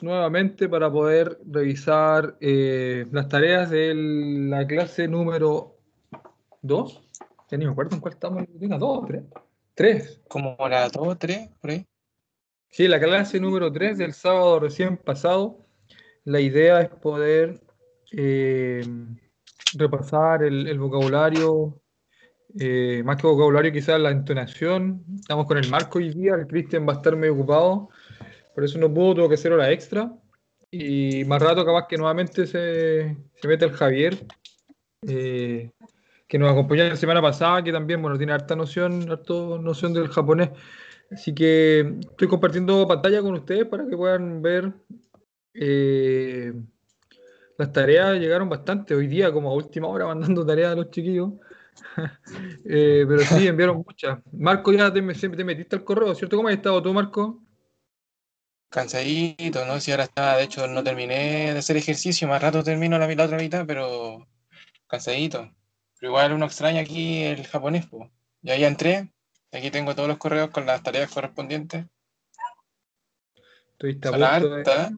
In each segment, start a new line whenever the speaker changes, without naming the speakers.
nuevamente para poder revisar eh, las tareas de la clase número 2. Ya ni me acuerdo en cuál estamos, ¿2 o 3? 3.
Como la 2 3, por ahí.
Sí, la clase número 3 del sábado recién pasado. La idea es poder eh, repasar el, vocabulario, eh, más que vocabulario, quizás la entonación. Estamos con el marco hoy día, el Cristian va a estar medio ocupado, por eso no pudo, tuvo que hacer hora extra. Y más rato, capaz que nuevamente se, se mete el Javier, eh, que nos acompañó la semana pasada, que también bueno, tiene harta noción, harta noción del japonés. Así que estoy compartiendo pantalla con ustedes para que puedan ver. Eh, las tareas llegaron bastante hoy día, como a última hora, mandando tareas a los chiquillos. Eh, pero sí, enviaron muchas. Marco, ya te, metiste al correo, ¿cierto? ¿Cómo has estado tú, Marco?
Cansadito, ¿no? Si ahora está, de hecho, no terminé de hacer ejercicio, más rato termino la, otra mitad, pero cansadito. Pero igual uno extraña aquí el japonés, pues. Ya ya entré, aquí tengo todos los correos con las tareas correspondientes.
Estoy harta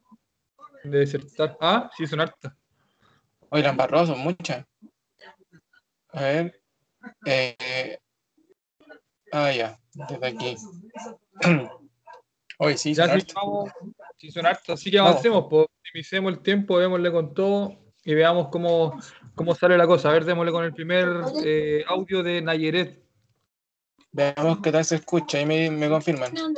de desertar. Ah, sí, son hartas.
Oigan, barrosos, muchas. A ver. Eh, ah, ya, desde aquí.
Hoy sí, son hartas. Sí, son hartas. Así que avancemos, pues, optimicemos el tiempo, démosle con todo y veamos cómo, cómo sale la cosa. A ver, démosle con el primer eh, audio de Nayeret.
Veamos qué tal se escucha y me, me confirman. Mm,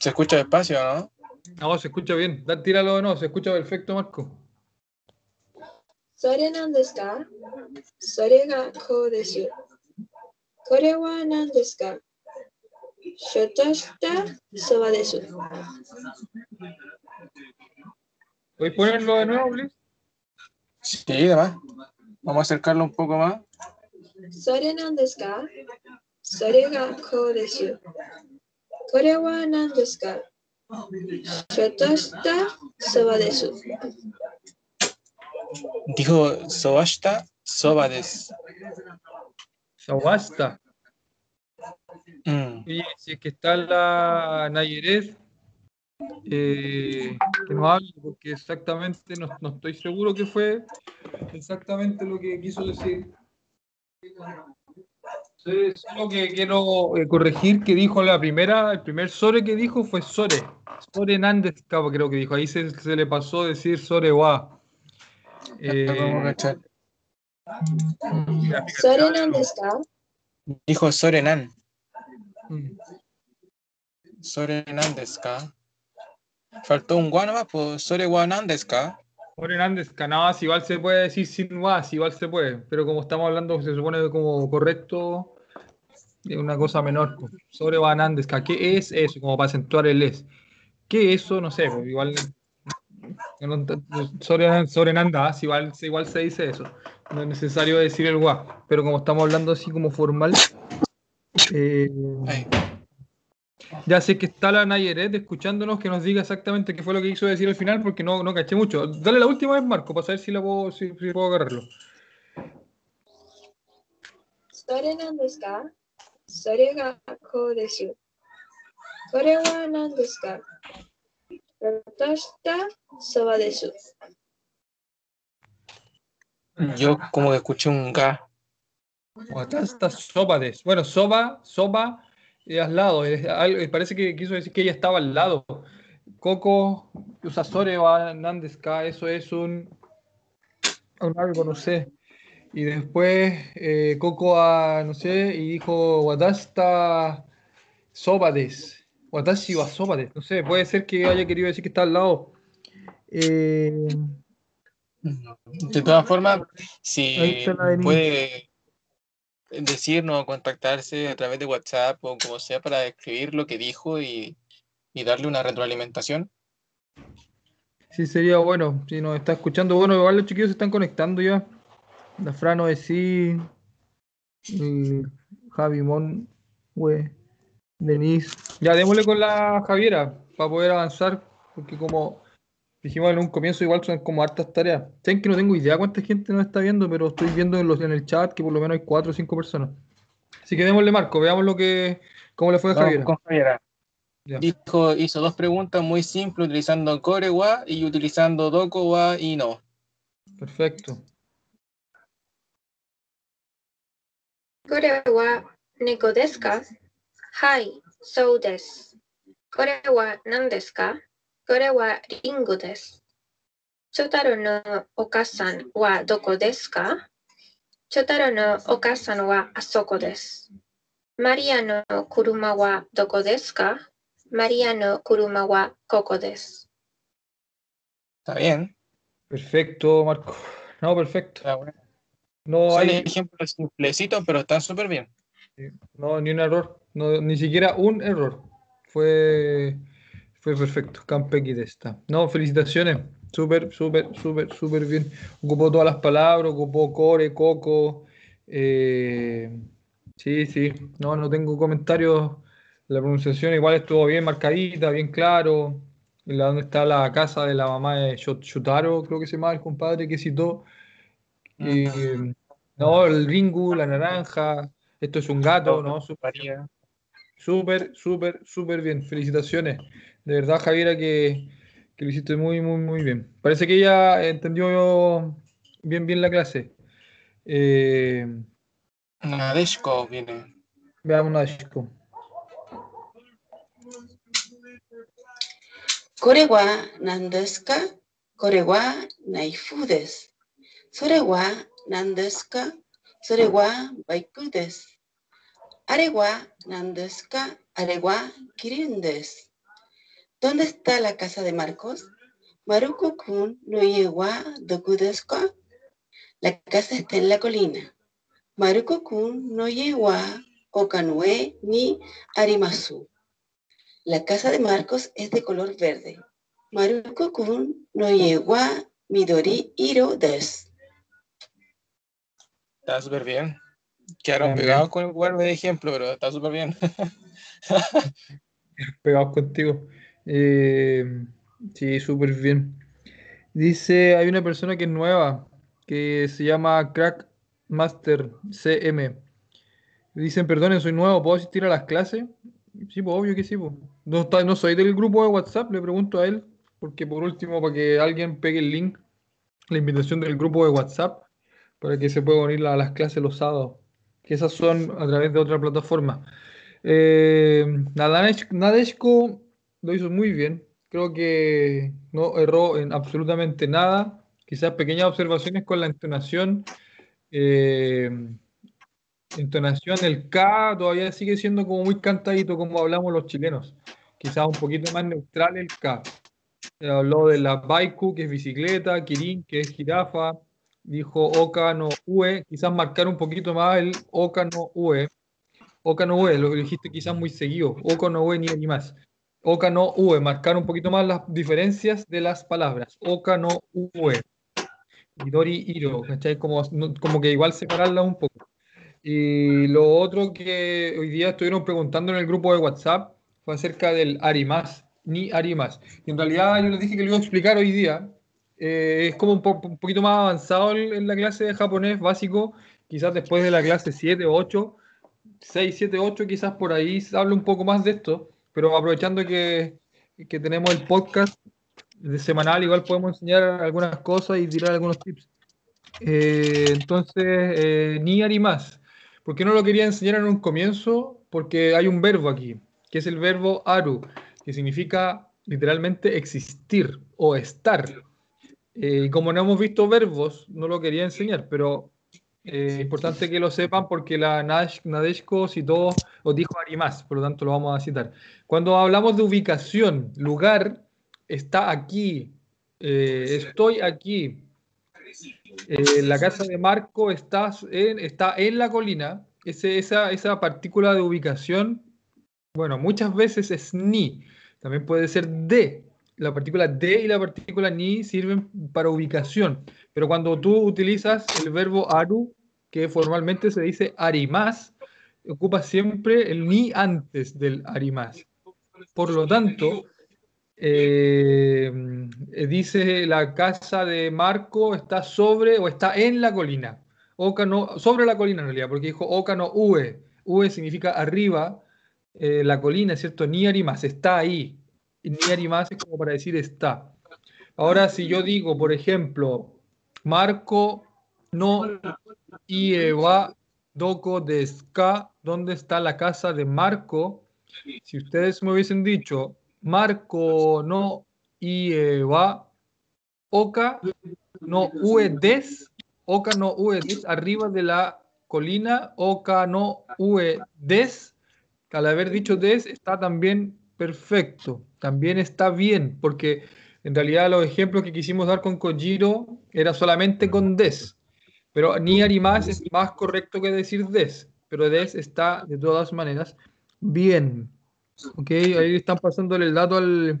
se escucha despacio, ¿no?
No, se escucha bien. tíralo no, se escucha perfecto, Marco.
そこうです。これは何ですかちょっとしたそばです。¿
Puedes ponerlo de nuevo, please?
Sí, además. Vamos a acercarlo un poco más.
それなんですかそれがこうです。これは何ですかちょっとしたそばです。
Dijo sobasta, soba des.
Sobasta. Mm. Y si es que está la Nayeres, eh, que nos hable, porque exactamente no, no, estoy seguro que fue exactamente lo que quiso decir solo que quiero eh, corregir que dijo la primera, el primer Sore que dijo fue Sore. Sore Nández, creo que dijo. Ahí se, le pasó decir Sore Wa.
Eh, Sore Nández,
Dijo Sore Nan. Mm. Sore Nández, Faltó un guano más, pues Sore Wa Nández,
Sore Hernández, Canadá, igual se puede decir sin was, igual se puede, pero como estamos hablando, se supone como correcto, una cosa menor. Sobre Banandesca, ¿qué es eso? Como para acentuar el es. ¿Qué es eso? No sé, pues, igual. Sobre, sobre Nandas, igual, igual se dice eso. No es necesario decir el gua, pero como estamos hablando así como formal. Eh, ya sé que está la Nayeret escuchándonos que nos diga exactamente qué fue lo que quiso decir al final porque no, no caché mucho. Dale la última vez, Marco, para saber si, la puedo, si, puedo agarrarlo.
Yo como que escuché un ga.
Watasta soba des. Bueno, soba, soba es al lado. parece que quiso decir que ella estaba al lado. Coco, Usasore va Nandeska, eso es un, un algo, no sé. Y después eh, Coco, a, no sé, y dijo Watasta Sobades. Watashi wa Sobades. No sé, puede ser que haya querido decir que está al lado. Eh,
de todas formas, si puede decirnos contactarse a través de WhatsApp o como sea para escribir lo que dijo y, y darle una retroalimentación.
Sí, sería bueno. Si nos está escuchando, bueno, igual los chiquillos se están conectando ya. La Frano es sí. Javi Mon, we, Denise. Ya démosle con la Javiera para poder avanzar, porque como dijimos en un comienzo, igual son como hartas tareas. Saben que no tengo idea cuánta gente nos está viendo, pero estoy viendo en, los, en el chat que por lo menos hay cuatro o cinco personas. Así que démosle marco, veamos lo que, cómo le fue a Javiera.
Dijo, hizo dos preguntas muy simples, utilizando Core wa, y utilizando Doco wa, y no.
Perfecto.
Core wa neko desu? Hai, so desu. Core wa? これは何ですかこれはリンゴです。チョタロのお母さんはどこですかチョタロのお母さんはあそこです。マリアの車はどこですかマリアの車はここです。
Está bien.
Perfecto, Marco. No, perfecto.
Está bueno.
No
Son
hay
ejemplos simplecitos, pero están súper bien.
no, ni un error. No, ni siquiera un error. Fue, fue perfecto. Campegui de esta. No, felicitaciones. Súper, súper, súper, súper bien. Ocupó todas las palabras, ocupó core, coco. eh, sí, sí. No, no tengo comentarios. La pronunciación igual estuvo bien marcadita, bien claro. En la donde está la casa de la mamá de Shot- Shotaro, creo que se llama el compadre que citó. Y, no, el Ringu, la naranja. Esto es un gato, ¿no? Súper,
María.
Súper, súper, súper bien. Felicitaciones. De verdad, Javiera, que, que, lo hiciste muy, muy, muy bien. Parece que ella entendió bien, bien la clase. Eh...
Nadeshko viene.
Veamos
Nadeshko. Kore wa nandeska? Kore wa naifu desu. Sore wa nandeska? あれは何ですかあれはキリンです。¿Dónde está la casa de Marcos? Maruko-kun no ie wa doku desu ka? La casa está en la colina. Maruko-kun no ie wa okanue ni arimasu. La casa de Marcos es de color verde. Maruko-kun no ie wa midori iro desu.
Está súper bien. Quedaron
Bien,
pegados con el lugar de ejemplo, pero está súper bien.
Pegados contigo. Eh, sí, súper bien. Dice, hay una persona que es nueva, que se llama Crack Master CM. Dicen, perdonen, soy nuevo, ¿puedo asistir a las clases? Sí, pues obvio que sí, pues. No, está- no soy del grupo de WhatsApp, le pregunto a él, porque por último, para que alguien pegue el link, la invitación del grupo de WhatsApp, para que se pueda unir a las clases los sábados, que esas son a través de otra plataforma. Eh, lo hizo muy bien. Creo que no erró en absolutamente nada. Quizás pequeñas observaciones con la entonación. Eh, entonación, el K todavía sigue siendo como muy cantadito como hablamos los chilenos. Quizás un poquito más neutral el K. Eh, Habló de la Baiku, que es bicicleta, Kirin, que es jirafa. Dijo Oka no Ue. Quizás marcar un poquito más el Oka no Ue. Oka no Ue, lo que dijiste quizás muy seguido. Oka no Ue ni, ni más. Oka no Ue, marcar un poquito más las diferencias de las palabras. Oka no Ue. Midori Iro, ¿cachai? Como, como que igual separarla un poco. Y lo otro que hoy día estuvieron preguntando en el grupo de WhatsApp fue acerca del Arimas, ni Arimas. Y en realidad yo les dije que lo iba a explicar hoy día. Eh, es como un, po- un poquito más avanzado en, la clase de japonés básico, quizás después de la clase 7 o 8, 6, 7, 8, quizás por ahí se habla un poco más de esto, pero aprovechando que, que tenemos el podcast de semanal, igual podemos enseñar algunas cosas y tirar algunos tips. Eh, entonces, eh, ni Arimas. ¿Por qué no lo quería enseñar en un comienzo? Porque hay un verbo aquí, que es el verbo aru, que significa literalmente existir o estar. Eh, como no hemos visto verbos, no lo quería enseñar, pero es importante que lo sepan porque la Nadeshko citó o dijo Arimas, por lo tanto lo vamos a citar. Cuando hablamos de ubicación, lugar, está aquí, eh, estoy aquí, eh, la casa de Marco está en, está en la colina. Ese- esa, esa partícula de ubicación, bueno, muchas veces es ni. También puede ser de. La partícula de y la partícula ni sirven para ubicación. Pero cuando tú utilizas el verbo aru, que formalmente se dice arimas, ocupa siempre el ni antes del arimas. Por lo tanto, eh, dice la casa de Marco está sobre o está en la colina. Oca no, sobre la colina en realidad, porque dijo Oca no Ue. Ue significa arriba, eh, la colina, ¿cierto? Ni Arimas, está ahí. Ni Arimas es como para decir está. Ahora, si yo digo, por ejemplo, Marco no ieba doko deska, ¿dónde está la casa de Marco? Si ustedes me hubiesen dicho, Marco no ieba oka no ue des, oka no ue des, arriba de la colina, oka no ue des, al haber dicho des está también perfecto, también está bien, porque en realidad los ejemplos que quisimos dar con Kojiro era solamente con des, pero ni Arimas es más correcto que decir des, pero des está de todas maneras bien. Ok, ahí están pasándole el dato al,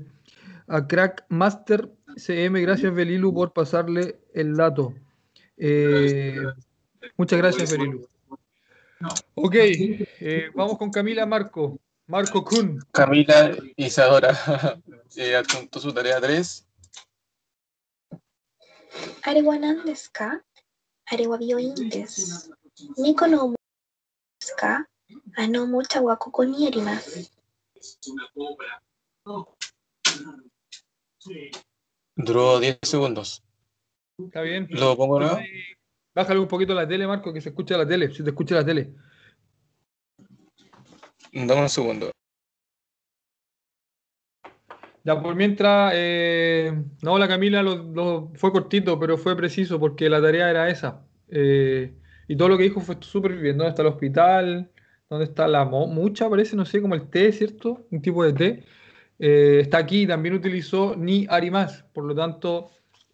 a Crack Master CM. Gracias, Belilu, por pasarle el dato. Eh, muchas gracias, Belilu. Ok, eh, vamos con Camila Marco. Marco Kun.
Camila Isadora eh, adjunto su tarea 3.
Arewanan desu ka? Arewa no omu? Ano mucha.
Duró 10 segundos.
Está bien.
¿Lo pongo nuevo?
Bájale un poquito la tele, Marco, que se escucha la tele, si te escucha la tele.
Dame un segundo.
Ya, por mientras, eh, no, la Camila fue cortito, pero fue preciso porque la tarea era esa. Eh, y todo lo que dijo fue súper bien. ¿Dónde está el hospital? ¿Dónde está la mucha? Parece, no sé, como el té, ¿cierto? Un tipo de té. Eh, está aquí, también utilizó ni Arimas. Por lo tanto,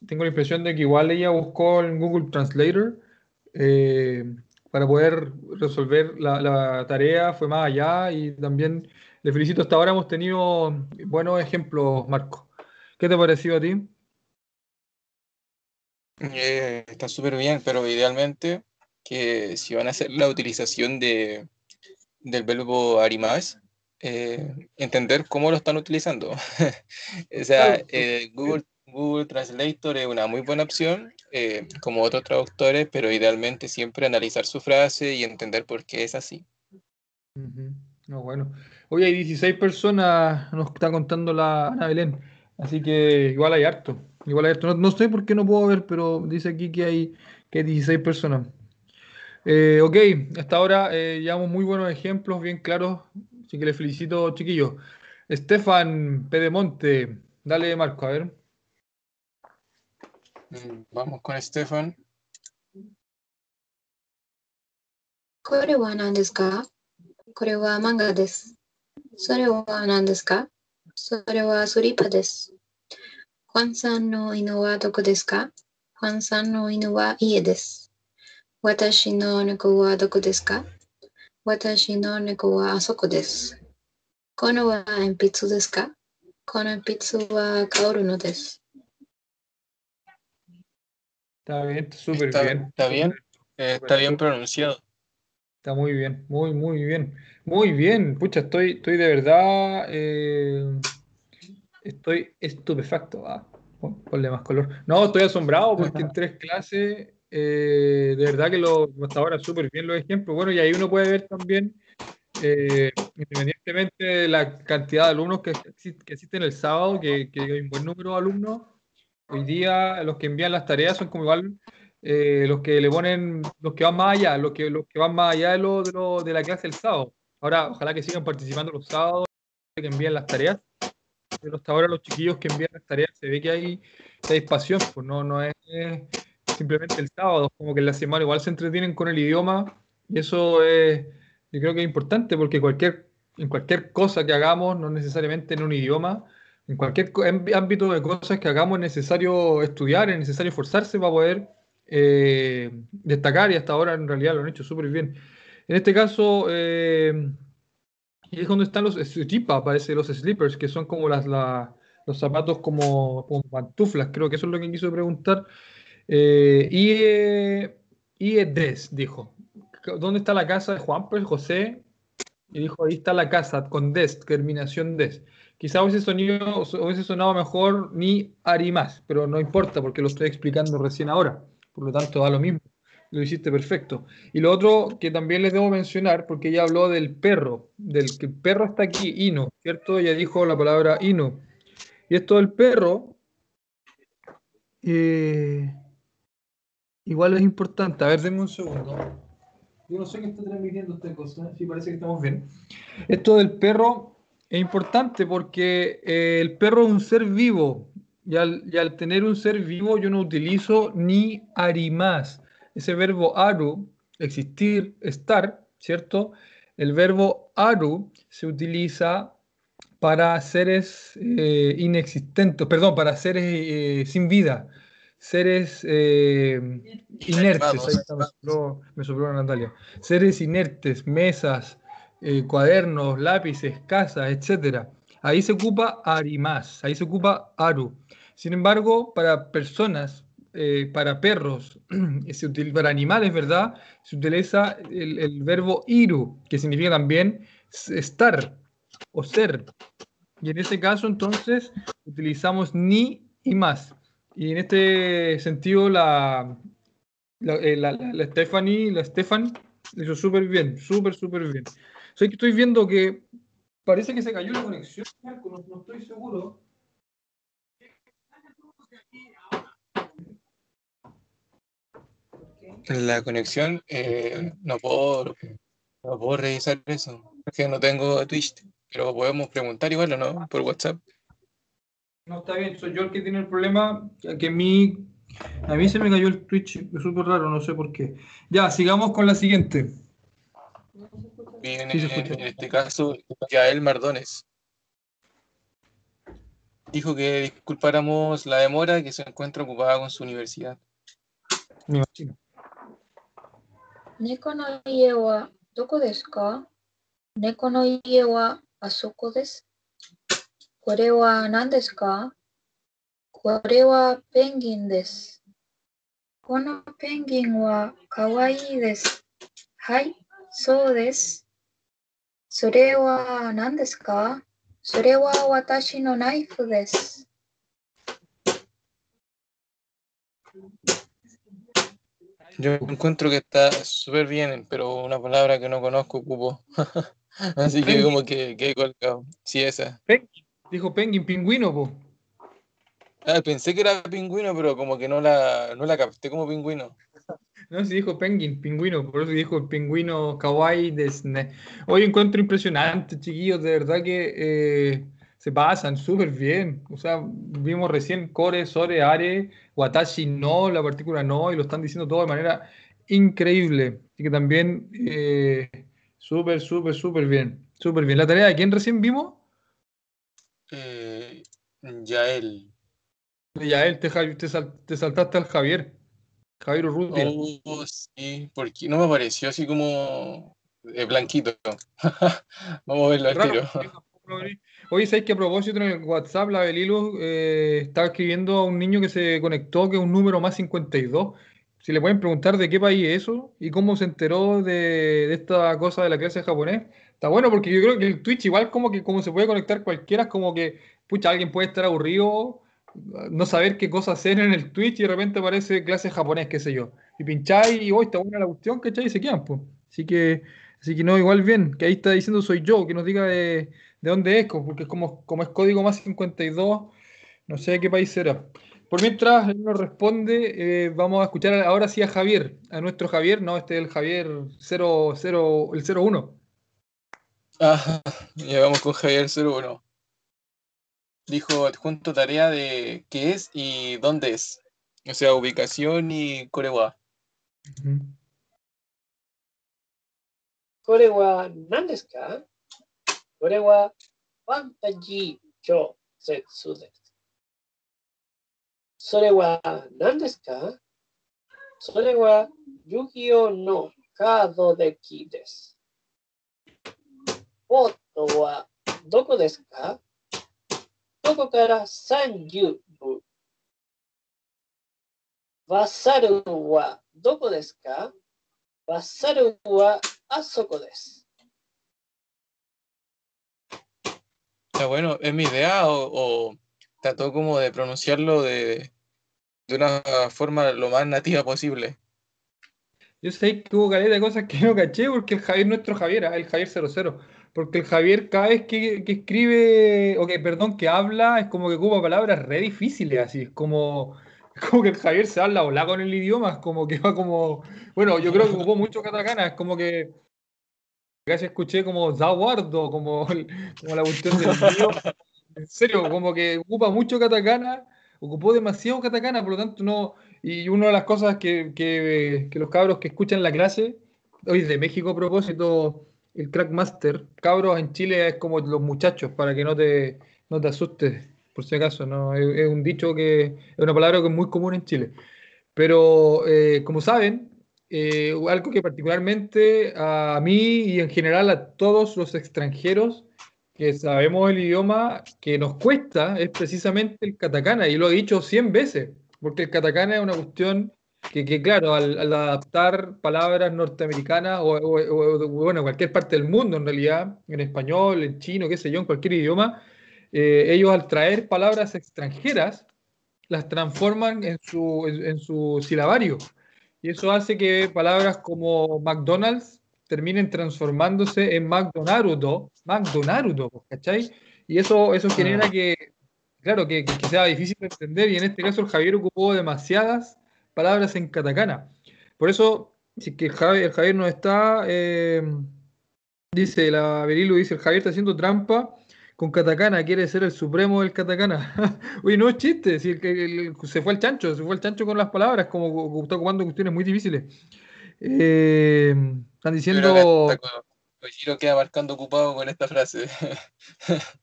tengo la impresión de que igual ella buscó en Google Translator eh, para poder resolver la, la tarea, fue más allá y también le felicito. Hasta ahora hemos tenido buenos ejemplos, Marco. ¿Qué te ha parecido a ti?
Eh, está súper bien, pero idealmente que si van a hacer la utilización de, del verbo arimas, eh, entender cómo lo están utilizando. O sea, eh, Google, Google Translator es una muy buena opción, eh, como otros traductores, pero idealmente siempre analizar su frase y entender por qué es así.
Ujú. No, bueno. Hoy hay 16 personas, nos está contando la Ana Belén. Así que igual hay harto. Igual hay harto. No, no sé por qué no puedo ver, pero dice aquí que hay, que hay 16 personas. Eh, ok, hasta ahora eh, llevamos muy buenos ejemplos, bien claros. Así que les felicito, chiquillos. Estefan Pedemonte, dale Marco, a ver.
Vamos con Stefan.
これは何ですか？これは漫画です。それは何ですか？それはスリッパです。ファンさんの犬はどこですか？ファンさんの犬は家です。私の猫はどこですか？私の猫はあそこです。このは鉛筆ですか？この鉛筆は香るのです。
Está bien, está súper
Está,
bien.
está bien, eh, está bien pronunciado.
Está muy bien, muy, muy bien. Muy bien, pucha, estoy, estoy de verdad, eh, estoy estupefacto. Ah, pon- ponle más color. No, estoy asombrado porque en tres clases, eh, de verdad que lo, hasta ahora súper bien los ejemplos. Bueno, y ahí uno puede ver también, independientemente de la cantidad de alumnos que, exist- que existen el sábado, que, que hay un buen número de alumnos, hoy día los que envían las tareas son como igual eh, los que le ponen, los que van más allá, los que, los que van más allá de, lo, de, lo- de la clase del sábado. Ahora, ojalá que sigan participando los sábados, que envían las tareas. Pero hasta ahora los chiquillos que envían las tareas se ve que hay, que hay pasión, pues no, no es simplemente el sábado, como que en la semana igual se entretienen con el idioma y eso es, yo creo que es importante porque cualquier, en cualquier cosa que hagamos, no necesariamente en un idioma, en cualquier ámbito de cosas que hagamos es necesario estudiar, es necesario esforzarse para poder eh, destacar y hasta ahora en realidad lo han hecho súper bien. En este caso, eh, es donde están los slipper, parece los slippers, que son como las, la- los zapatos como, como pantuflas, creo que eso es lo que quiso preguntar. Eh, y, eh, y dijo. ¿Dónde está la casa de Juan? Pues José. Y dijo, ahí está la casa, con des, terminación des. Quizá hubiese, sonido, hubiese sonado mejor ni Ari más, pero no importa porque lo estoy explicando recién ahora. Por lo tanto, da lo mismo. lo hiciste perfecto. Y lo otro que también les debo mencionar, porque ella habló del perro, del que el perro está aquí, ino, ¿cierto? Ella dijo la palabra ino. Y esto del perro, eh, igual es importante. A ver, denme un segundo. Yo no sé qué está transmitiendo esta cosa, sí parece que estamos bien. Esto del perro es importante porque eh, el perro es un ser vivo. Y al, y al tener un ser vivo yo no utilizo ni arimás ese verbo aru, existir, estar, ¿cierto? El verbo aru se utiliza para seres eh, inexistentes, perdón, para seres eh, sin vida, seres inertes, ahí está, me, sopló, me sopló Natalia, seres inertes, mesas, eh, cuadernos, lápices, casas, etc. Ahí se ocupa arimás, ahí se ocupa aru. Sin embargo, para personas eh, para perros, se utiliza, para animales, ¿verdad? Se utiliza el, verbo iru, que significa también estar o ser. Y en ese caso, entonces, utilizamos ni y más. Y en este sentido, la, la, eh, la, Stephanie, la Stefan, hizo súper bien, súper, súper bien. Soy que estoy viendo que parece que se cayó la conexión, Marco, no, no estoy seguro.
La conexión, eh, no, puedo, no puedo revisar eso. Es que no tengo Twitch, pero podemos preguntar igual o no, por WhatsApp.
No, está bien, soy yo el que tiene el problema, que a mí, a mí se me cayó el Twitch, es súper raro, no sé por qué. Ya, sigamos con la siguiente
sí, en, este caso Yael Mardones. Dijo que disculpáramos la demora que se encuentra ocupada con su universidad.
Me imagino.
Neko no lleva doko desu? Neko no lleva a soko desu. Kore wa nan desu ka? Kore wa penguin desu. Kono penguin wa kawaii desu. Hai, so desu. そうです。それは何ですかそれは私のナイフです。
Yo encuentro que está súper bien, pero una palabra que no conozco ocupo. Así que como que, que he colgado. Sí, esa.
Penguin, dijo Penguin, pingüino, po.
Ah, pensé que era pingüino, pero como que no la, no la capté como pingüino.
No, sí dijo Penguin, pingüino, por eso dijo el pingüino kawaii de Disney. Hoy encuentro impresionante, chiquillos, de verdad que eh, se pasan súper bien. O sea, vimos recién Core, Sore, Are, Watashi no, la partícula no, y lo están diciendo todo de manera increíble. Así que también eh, súper, súper, súper bien. Súper bien. ¿La tarea de quién recién vimos?
Eh, Yael.
Yael, te, te, sal, te saltaste al Javier. Javier Urrutia.
Oh, sí, porque no me pareció así como eh, blanquito. Vamos a verlo al tiro.
Oye, ¿sabes que a propósito en el WhatsApp la Belilu eh, estaba escribiendo a un niño que se conectó que es un número más 52? Si le pueden preguntar de qué país es eso y cómo se enteró de, de esta cosa de la clase de japonés, está bueno porque yo creo que el Twitch igual como que como se puede conectar cualquiera, es como que, pucha, alguien puede estar aburrido, no saber qué cosa hacer en el Twitch y de repente aparece clase japonés, qué sé yo. Y pincháis y hoy está buena la cuestión, ¿cachai? Y se quedan, pues. Así que, así que no, igual bien, que ahí está diciendo soy yo, que nos diga de, de dónde es, porque como, como es código más 52, no sé de qué país será. Por mientras él nos responde, eh, vamos a escuchar ahora sí a Javier, a nuestro Javier, no, este es el Javier 00, el 01.
Ah, ya vamos con Javier 01 dijo adjunto tarea de qué es y dónde es. O sea, ubicación y Corewa.
Uh.
Corewa Nandeska. Corewa Fantaji Cho Setsu Sorewa Nandeska. Sorewa Yukio no Kado de Kides. Foto wa doko desu? どこですかどこから30部バッサルはどこですかバッサルはあそこです。
Está bueno, ¿es mi idea o, o trató como de pronunciarlo de, de una forma lo más nativa posible?
Yo sé que hubo caleta de cosas que no caché porque el Javier, nuestro Javier, ah, el Javier 00, porque el Javier cada vez que, que escribe, o que, perdón, que habla, es como que ocupa palabras re difíciles, así, es como, como que el Javier se habla volá con el idioma, es como que va como, bueno, yo creo que ocupó mucho katakana, es como que casi escuché como Zawardo, como, como la cuestión del idioma, en serio, como que ocupa mucho katakana, ocupó demasiado katakana, por lo tanto no, y una de las cosas que, que- que los cabros que escuchan la clase, hoy de México a propósito, el Crackmaster, cabros en Chile es como los muchachos, para que no te, no te asustes, por si acaso, ¿no? Es, es un dicho que es una palabra que es muy común en Chile. Pero eh, como saben, eh, algo que particularmente a mí y en general a todos los extranjeros que sabemos el idioma que nos cuesta es precisamente el katakana, y lo he dicho 100 veces, porque el katakana es una cuestión que, que, claro, al, al adaptar palabras norteamericanas o, o- o- bueno, en cualquier parte del mundo en realidad, en español, en chino, qué sé yo, en cualquier idioma, eh, ellos al traer palabras extranjeras las transforman en su, en, en su silabario. Y eso hace que palabras como McDonald's terminen transformándose en McDonaldo, McDonaldo, ¿cachai? Y eso, eso genera que, claro, que, que sea difícil de entender. Y en este caso el Javier ocupó demasiadas palabras en katakana. Por eso, si es que Javier, Javier no está, eh, dice la Berilu, dice el Javier está haciendo trampa con katakana, quiere ser el supremo del katakana. Oye, no es chiste, si el, que- el- se fue el chancho, se fue el chancho con las palabras, como está ocupando cuestiones muy difíciles. Eh, están diciendo,
que hasta Ko- Kojiro queda marcando ocupado con esta frase.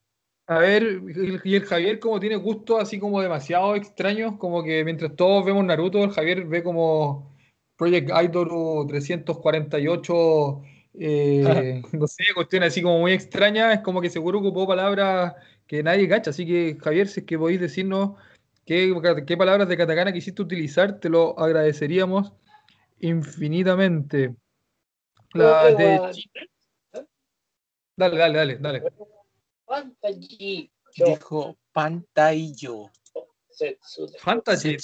A ver, y el Javier como tiene gustos así como demasiado extraños, como que mientras todos vemos Naruto, el Javier ve como Project Idol 348, eh, no sé, cuestiones así como muy extrañas, es como que seguro ocupó palabras que nadie cacha, así que Javier, si es que podéis decirnos qué, qué palabras de katakana quisiste utilizar, te lo agradeceríamos infinitamente. Dale, dale, dale, dale.
Fantasy.
Dijo
Fantasy, yo. Fantasy.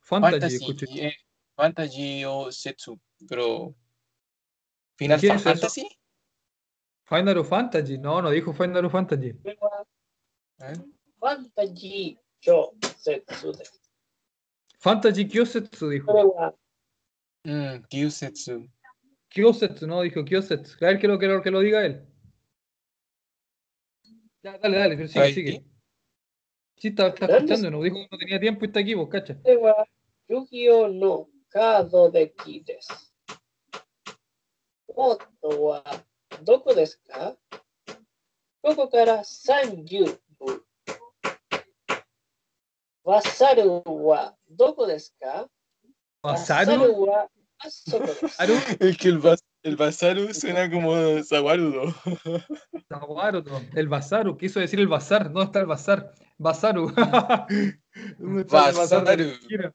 Fantasy,
fantasy, eh, fantasy o Setsu. Pero. ¿Final Fantasy?
Final o Fantasy. No, no dijo Final Fantasy.
¿Eh?
Fantasy yo Setsu.
Fantasy Kyosetsu dijo.
Mm, Kyosetsu.
Kyosetsu, no, dijo Kyosetsu. A ver que lo, que lo, que lo diga él. Ya, dale, dale, pero sigue, sigue. Sí, está, está escuchando, nos dijo que no tenía tiempo y está aquí, vos, cacha.
Este Yu-Gi-Oh! no, Kado de Kides. Moto wa doko desu ka? Koko kara sanju.
Wasaru
wa doko desu ka? Wasaru wa asoko
desu.
Es que el vaso el Basaru suena como Zawarudo.
Zawaruto, el Basaru, quiso decir el bazar, ¿dónde está el bazar? Basaru. ¿Dónde está el bazar de la
Basaru.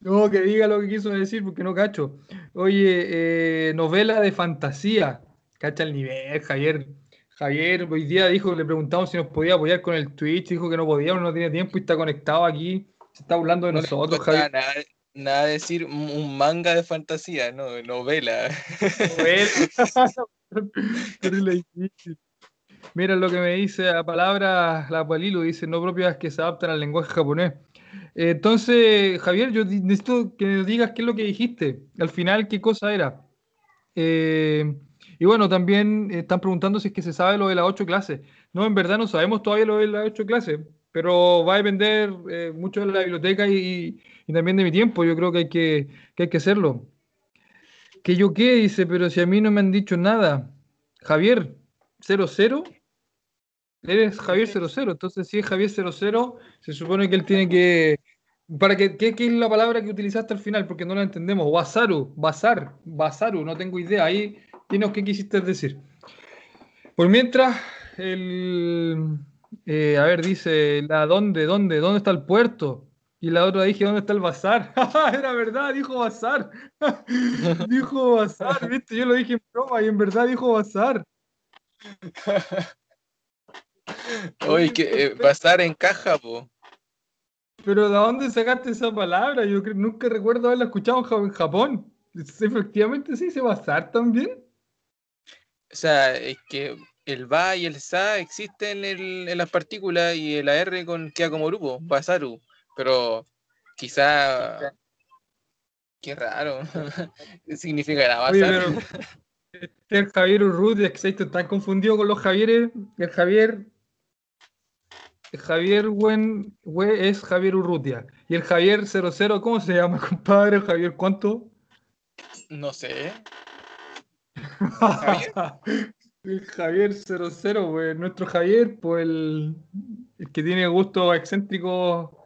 No, que diga lo que quiso decir porque no cacho. Oye, eh, novela de fantasía. Cacha el nivel, Javier. Javier hoy día dijo, le preguntamos si nos podía apoyar con el Twitch, dijo que no podíamos, no tenía tiempo y está conectado aquí. Se está burlando de
No
nosotros, Javier.
nada, nada decir un manga de fantasía, no, novela.
Difícil. Mira lo que me dice la palabra, la Palilu, dice no propias que se adaptan al lenguaje japonés. Eh, Entonces, Javier, yo necesito que nos digas qué es lo que dijiste. Al final, qué cosa era. Eh, y bueno, también están preguntando si es que se sabe lo de las ocho clases. No, en verdad no sabemos todavía lo de las ocho clases, pero va a depender eh, mucho de la biblioteca y, también de mi tiempo. Yo creo que hay que, que hay que hacerlo. Que yo qué, dice, pero si a mí no me han dicho nada. Javier, 00. Eres Javier 00. Entonces, si es Javier 00, se supone que él tiene que. Para que, ¿qué, es la palabra que utilizaste al final? Porque no la entendemos. Basaru, bazar, basaru, no tengo idea. Ahí tienes qué quisiste decir. Por mientras, el. Eh, a ver, dice, la dónde, dónde, dónde está el puerto. Y la otra dije, ¿dónde está el bazar? Era verdad, dijo bazar. dijo bazar, ¿viste? Yo lo dije en broma y en verdad dijo bazar.
Oye, que eh, Bazar encaja, po.
Pero ¿de dónde sacaste esa palabra? Yo nunca recuerdo haberla escuchado en Ja- en Japón. Efectivamente sí se usar también.
O sea, es que el va y el sa existen en, el- en las partículas y el AR con, queda como grupo, basaru. Pero quizá. Qué raro. Significará
Oye,
basaru.
este el Javier Urrutia, que se están confundidos con los Javieres. El Javier. El Javier Wen, we es Javier Urrutia. Y el Javier 00, ¿cómo se llama, compadre? ¿El Javier cuánto?
No sé.
el Javier 00, pues, nuestro Javier, pues el, que tiene gusto excéntrico.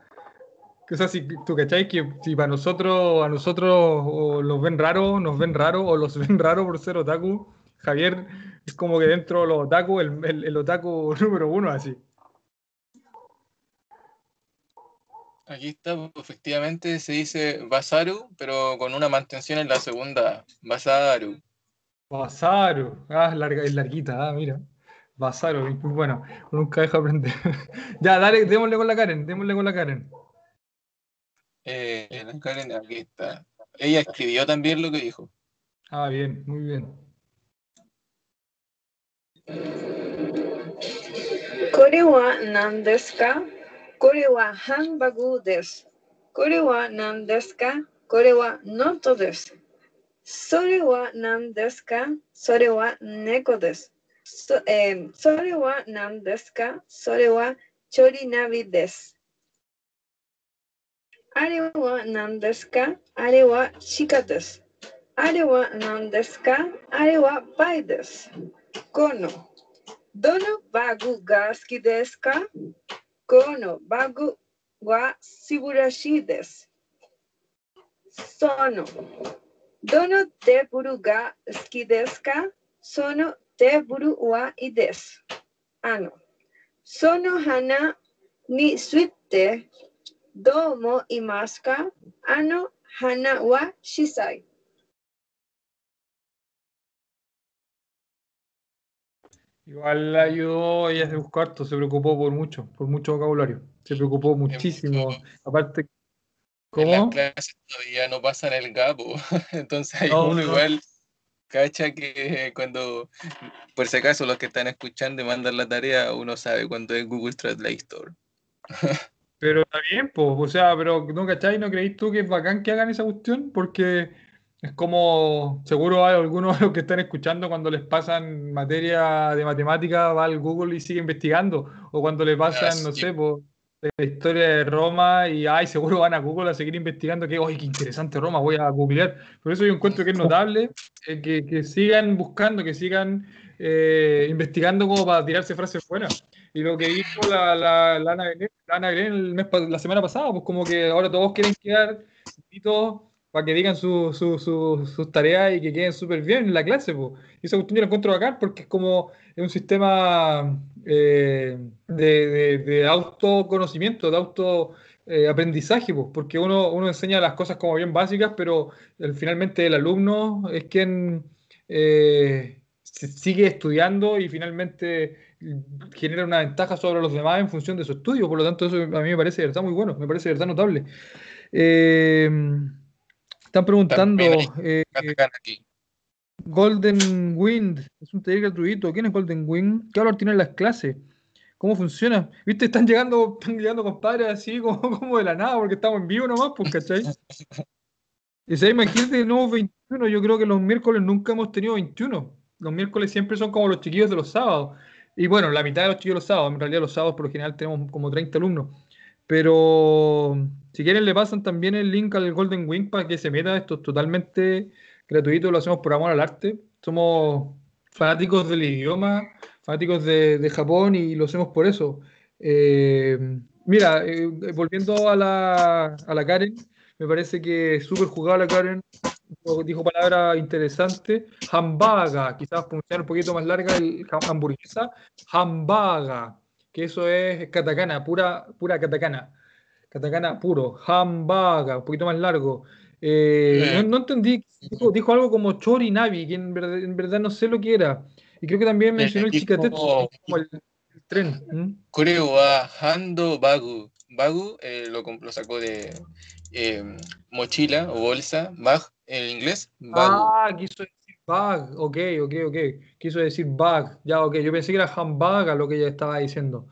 Que, o sea, si tú cachai que si para nosotros, a nosotros o los ven raros, nos ven raros, o los ven raros por ser otaku, Javier es como que dentro de los otaku, el, el, el otaku número uno, así.
Aquí está, efectivamente se dice basaru, pero con una mantención en la segunda. Basaru.
Basaro. Ah, larga, es larguita, ah, mira. Basaro, bueno, nunca deja aprender. ya, dale, démosle con la Karen, démosle con la Karen.
Eh, la Karen, aquí está. Ella escribió también lo que dijo.
Ah, bien, muy bien.
Kore wa nan desu ka? Kore wa hanbaku それは何ですかそれは猫です。そ,、えーそれは何ですかそれはチョリナビです。あれは何ですかあれは鹿です。あれは何ですかあれはパイです。このどのバグが好きですかこのバグは素晴らしいです。その Dono de buru ga skideska, sono de buru wa ides. Ano. Sono hana ni suite domo imaska, ano hana wa shisai.
Igual la ayudó, ella se buscó harto, se preocupó por mucho, por mucho vocabulario. Se preocupó em, muchísimo. Aparte,
en las clases todavía no pasan el gapo. Entonces hay
No,
uno
no.
igual cacha que cuando, por si acaso los que están escuchando y mandan la tarea, uno sabe cuándo es Google Translate Store.
Pero está bien, pues, o sea, pero ¿no cachai? ¿No creéis tú que es bacán que hagan esa cuestión? Porque es como, seguro hay algunos de los que están escuchando cuando les pasan materia de matemática, va al Google y sigue investigando. O cuando le pasan, no
sí.
sé, pues, la historia de Roma y, ay, seguro van a Google a seguir investigando que, oye, qué interesante Roma, voy a googlear. Por eso yo encuentro que es notable eh, que, que sigan buscando, que sigan eh, investigando como para tirarse frases fuera. Y lo que dijo la, la, la Ana Belén, la Ana Belén el mes, la semana pasada, pues como que ahora todos quieren quedar para que digan su- su- su- sus tareas y que queden súper bien en la clase. Pues. Y esa cuestión yo la encuentro bacán porque es como es un sistema eh, de, de- de autoconocimiento, de auto eh, aprendizaje, pues, porque uno, uno enseña las cosas como bien básicas, pero el- finalmente el alumno es quien eh, sigue estudiando y finalmente genera una ventaja sobre los demás en función de su estudio. Por lo tanto, eso a mí me parece de verdad muy bueno, me parece de verdad notable. Eh, están preguntando, eh,
aquí.
Golden Wind, es un taller gratuito. ¿Quién es Golden Wind? ¿Qué valor tienen las clases? ¿Cómo funciona? ¿Viste? Están llegando, están llegando compadres así como, como de la nada porque estamos en vivo nomás, pues, ¿cachai? Y si imagínate el nuevo 21, yo creo que los miércoles nunca hemos tenido 21. Los miércoles siempre son como los chiquillos de los sábados. Y bueno, la mitad de los chiquillos de los sábados. En realidad los sábados por lo general tenemos como 30 alumnos. Pero si quieren le pasan también el link al Golden Wing para que se meta. Esto es totalmente gratuito, lo hacemos por amor al arte. Somos fanáticos del idioma, fanáticos de, de Japón y lo hacemos por eso. Eh, mira, eh, volviendo a la, Karen, me parece que súper jugada la Karen. Dijo palabra interesante. Hambaga, quizás pronunciar un poquito más larga el ha- hamburguesa. Hambaga, que eso es katakana, pura, pura katakana. Katakana puro. Hambaga, un poquito más largo. Eh, no, no entendí. Dijo, dijo algo como Chori Navi, que en verdad, en verdad no sé lo que era. Y creo que también mencionó el Chikatetsu, como el, el tren. ¿Mm?
Koreo wa Hando Bagu. Bagu eh, lo, lo sacó de eh, mochila o bolsa. Bag en inglés, bagu.
Ah, quiso decir bag. Ok, ok, ok. Quiso decir bag. Ya, ok. Yo pensé que era handbag a lo que ella estaba diciendo.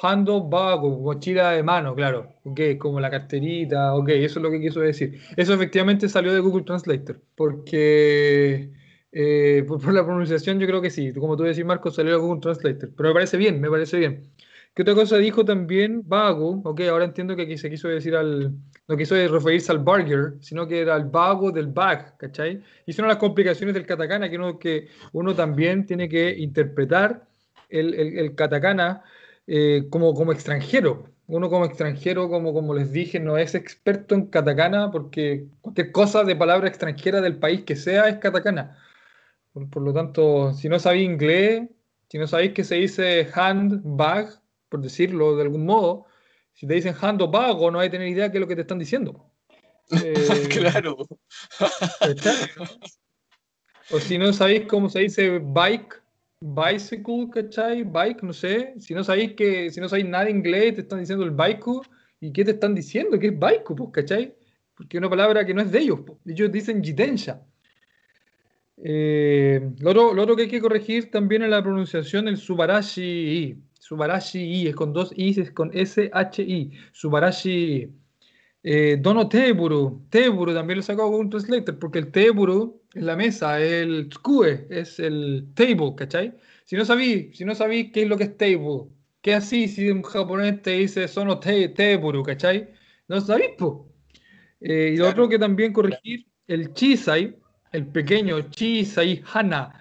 Hand, hando bag, mochila de mano, claro. Ok, como la carterita. Ok, eso es lo que quiso decir. Eso efectivamente salió de Google Translator. Porque eh, por, la pronunciación yo creo que sí. Como tú decís, Marco, salió de Google Translator. Pero me parece bien, me parece bien. ¿Qué otra cosa dijo también? Vago. Ok, ahora entiendo que aquí se quiso decir al. No quiso referirse al burger, sino que era el vago del bag, ¿cachai? Y son las complicaciones del katakana que uno, que uno también tiene que interpretar el, el, el katakana eh, como, como extranjero. Uno como extranjero, como, como les dije, no es experto en katakana porque cualquier cosa de palabra extranjera del país que sea es katakana. Por, por lo tanto, si no sabéis inglés, si no sabéis que se dice handbag, por decirlo de algún modo, si te dicen hand o vago, no hay que tener idea de qué es lo que te están diciendo. Eh,
claro.
O si no sabéis cómo se dice bike, bicycle, ¿cachai? Bike, no sé. Si no sabéis que, si no sabéis nada inglés, te están diciendo el baiku. ¿Y qué te están diciendo? ¿Qué es baiku, pues, cachai? Porque es una palabra que no es de ellos. pues. Ellos dicen jitensha. Eh, lo, otro, lo otro que hay que corregir también es la pronunciación, el subarashi. Subarashi es con dos i, es con S-H-I. Subarashi i. Eh, dono teburu. Teburu también lo sacó con un translator, porque el teburu es la mesa, el tsukue es el table, ¿cachai? Si no sabí, si no sabí qué es lo que es table, ¿qué así si un japonés te dice sono te, teburu, ¿cachai? No sabís, po. Eh, y lo
Claro.
otro que también corregir, el chisai, el pequeño chisai, hana.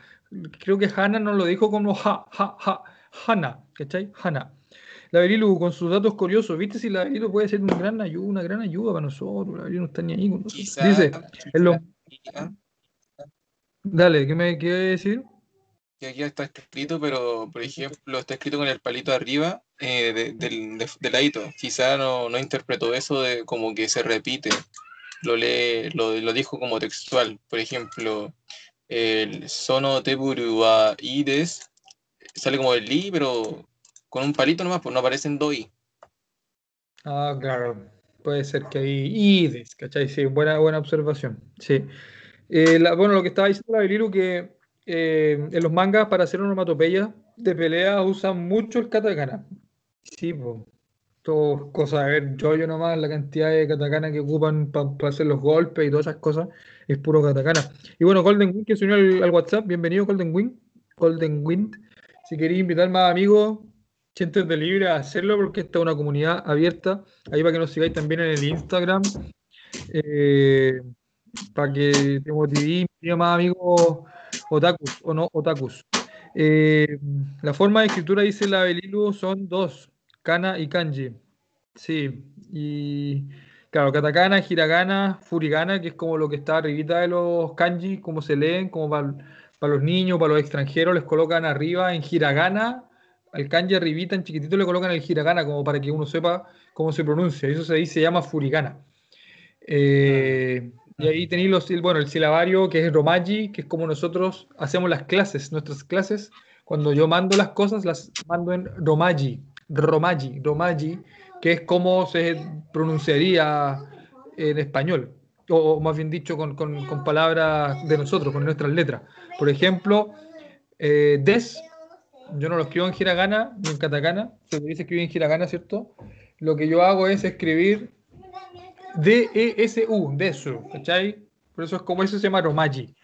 Creo que hana no lo dijo como ha, ha, ha, hana, ¿cachai? Hana. La Berilu, con sus datos curiosos, ¿viste si la Berilu puede ser una gran ayuda, una gran ayuda para nosotros? La Berilu no está ni ahí con nosotros.
Quizá,
Dice, en lo-
quizá,
dale, ¿qué me quiere decir?
que aquí está escrito, pero por ejemplo está escrito con el palito arriba eh, de- del, de, de ladito. Quizá no, no interpretó eso de como que se repite. Lo lee, lo, lo dijo como textual. Por ejemplo, el sono teburu ides sale como el li, pero con un palito nomás, pues no aparecen doi.
Ah, claro. Puede ser que hay ides, ¿cachai? Sí, buena, buena observación. Sí. Eh, bueno, lo que estaba diciendo la Beliru que eh, en los mangas para hacer onomatopeya de pelea usan mucho el katakana. Sí, pues. Todo cosas, a ver, yo yo nomás, la cantidad de katakana que ocupan para hacer los golpes y todas esas cosas, es puro katakana. Y bueno, Golden Wind que se unió al, al WhatsApp, bienvenido Golden Wind. Golden Wind. Si queréis invitar más amigos, siéntete libre a hacerlo porque esta es una comunidad abierta. Ahí para que nos sigáis también en el Instagram. eh, para que te motivéis, más amigos otakus o no otakus. Eh, la forma de escritura, dice la Belilu, son dos, kana y kanji. Sí, y claro, katakana, hiragana, furigana, que es como lo que está arribita de los kanji, como se leen, como para, para los niños, para los extranjeros, les colocan arriba en hiragana, al kanji arribita en chiquitito le colocan el hiragana, como para que uno sepa cómo se pronuncia. Eso se dice, se llama furigana. Eh, y ahí tenéis los, el- bueno, el silabario que es Romaji, que es como nosotros hacemos las clases, nuestras clases. Cuando yo mando las cosas, las mando en Romaji, Romaji, Romaji, que es como se pronunciaría en español, o, o más bien dicho, con, con- con palabras de nosotros, con nuestras letras. Por ejemplo, eh, des, yo no lo escribo en hiragana ni en katakana, se dice escribir en hiragana, ¿cierto? Lo que yo hago es escribir D-E-S-U, Desu, ¿cachai? Por eso es como eso se llama Romaji.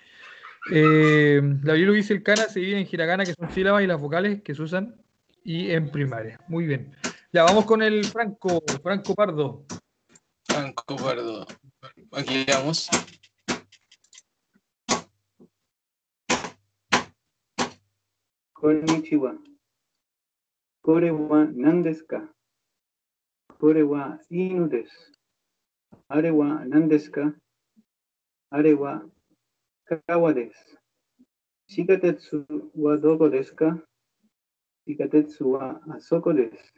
Eh, la dice el kana se divide en hiragana, que son sílabas, y las vocales que se usan, y en primaria. Muy bien. Ya, vamos con el Franco, Franco Pardo.
Franco Pardo. Aquí vamos.
こんにちは。これは何ですかこれは犬です。あれは何ですかあれは川です。地下鉄はどこですか地下鉄はあそこです。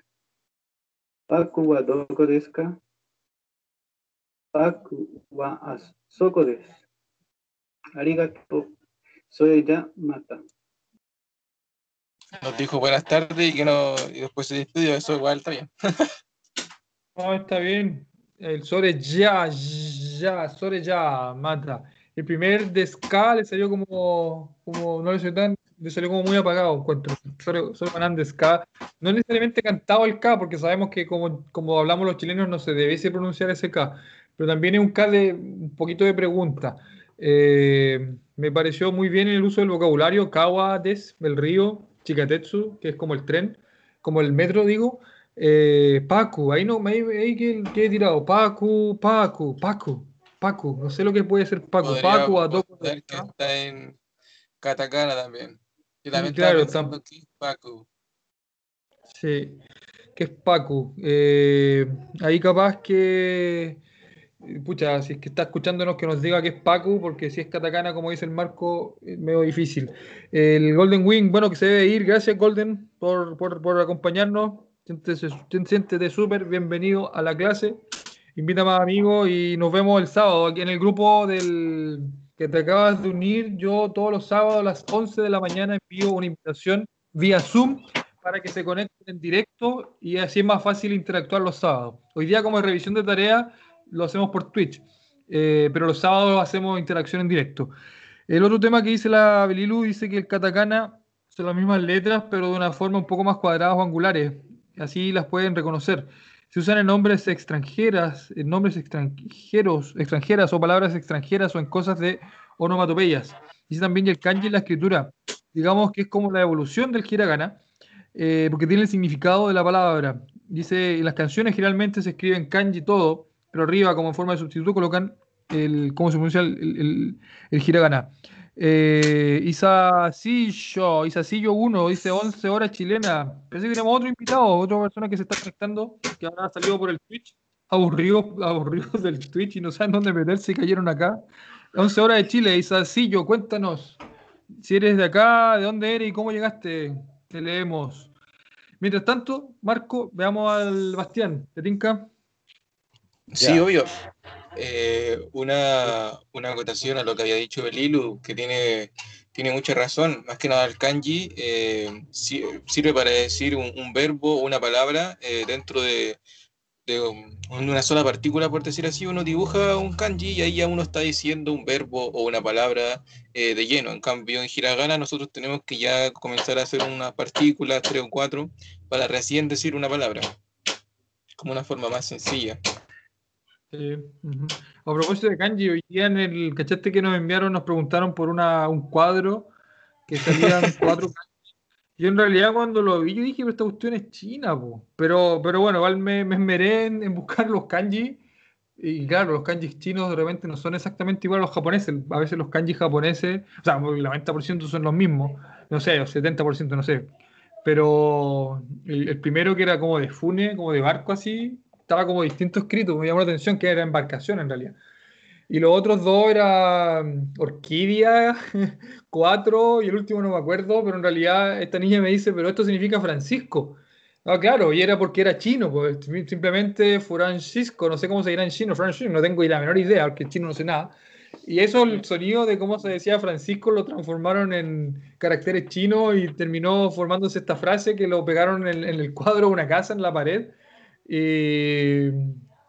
バクはどこですかバクはあそこです。ありがとう。それじゃまた。
Nos dijo buenas tardes y que no y después se despidió. Eso igual está bien.
No, está bien. El Sore ya, ya, Sore ya, mata. El primer Desca le salió como, como no le salió tan, le salió como muy apagado, encuentro. Sore, Sore Manan Desca. No necesariamente cantado el K, porque sabemos que como, como hablamos los chilenos no se debiese pronunciar ese K, pero también es un K de un poquito de pregunta. Eh, me pareció muy bien el uso del vocabulario, Kawa, Des, el río, Chikatetsu, que es como el tren, como el metro, digo. Eh, Paku, ahí no, ahí, ahí que, que he tirado, Paku, Paku, Paku, Paku, no sé lo que puede ser Paku,
Podría
Paku,
que está en katakana también. Yo también
Claro,
estaba pensando que es Paku.
Sí, que es Pacu. Eh, ahí capaz que, pucha, si es que está escuchándonos que nos diga que es Pacu, porque si es katakana, como dice el Marco, es medio difícil. El Golden Wing, bueno, que se debe ir. Gracias, Golden, por, por, por acompañarnos. Siéntete súper bienvenido a la clase. Invita más amigos y nos vemos el sábado aquí en el grupo del que te acabas de unir. Yo todos los sábados a las 11 de la mañana envío una invitación vía Zoom para que se conecten en directo y así es más fácil interactuar los sábados. Hoy día como revisión de tarea lo hacemos por Twitch, eh, pero los sábados hacemos interacción en directo. El otro tema que dice la Belilu dice que el katakana son las mismas letras, pero de una forma un poco más cuadradas o angulares. Así las pueden reconocer. Se usan en nombres extranjeras, en nombres extranjeros, extranjeras o palabras extranjeras o en cosas de onomatopeyas. Dice también el kanji en la escritura. Digamos que es como la evolución del hiragana, eh, porque tiene el significado de la palabra. Dice, en las canciones generalmente se escriben kanji todo, pero arriba, como en forma de sustituto, colocan el, cómo se pronuncia el, el, el- hiragana. Eh, Isasillo, Isasillo 1, dice 11 horas chilena. Pensé que tenemos otro invitado, otra persona que se está conectando, que ahora ha salido por el Twitch, aburridos, aburridos del Twitch y no saben dónde meterse y cayeron acá. 11 horas de Chile, Isasillo, cuéntanos si eres de acá, de dónde eres y cómo llegaste. Te leemos. Mientras tanto, Marco, veamos al Bastián. ¿Te tinca?
Sí, obvio. Eh, una, una acotación a lo que había dicho Belilu, que tiene, tiene mucha razón. Más que nada el kanji eh, si- sirve para decir un, un verbo o una palabra eh, dentro de, de un- una sola partícula, por decir así. Uno dibuja un kanji y ahí ya uno está diciendo un verbo o una palabra de lleno. En cambio, en hiragana nosotros tenemos que ya comenzar a hacer unas partículas, tres o cuatro, para recién decir una palabra. Como una forma más sencilla.
Sí. A propósito de kanji, hoy día en el cachete que nos enviaron nos preguntaron por una, un cuadro que salían cuatro kanji. Yo en realidad cuando lo vi, yo dije, pero esta cuestión es china, po. Pero, pero bueno, igual me, me esmeré en, en buscar los kanji. Y claro, los kanjis chinos de repente no son exactamente igual a los japoneses. A veces los kanjis japoneses, o sea, el 90% son los mismos. No sé, o 70%, no sé. Pero el, el primero que era como de fune, como de barco así, estaba como distinto escrito. Me llamó la atención que era embarcación en realidad. Y los otros dos eran Orquídea, cuatro, y el último no me acuerdo, pero en realidad esta niña me dice, pero esto significa Francisco. Ah, claro, y era porque era chino, pues simplemente Francisco, no sé cómo se dirá en chino, Francisco, no tengo ni la menor idea, porque en chino no sé nada. Y eso, el sonido de cómo se decía Francisco, lo transformaron en caracteres chinos y terminó formándose esta frase que lo pegaron en, en el cuadro de una casa, en la pared. Y,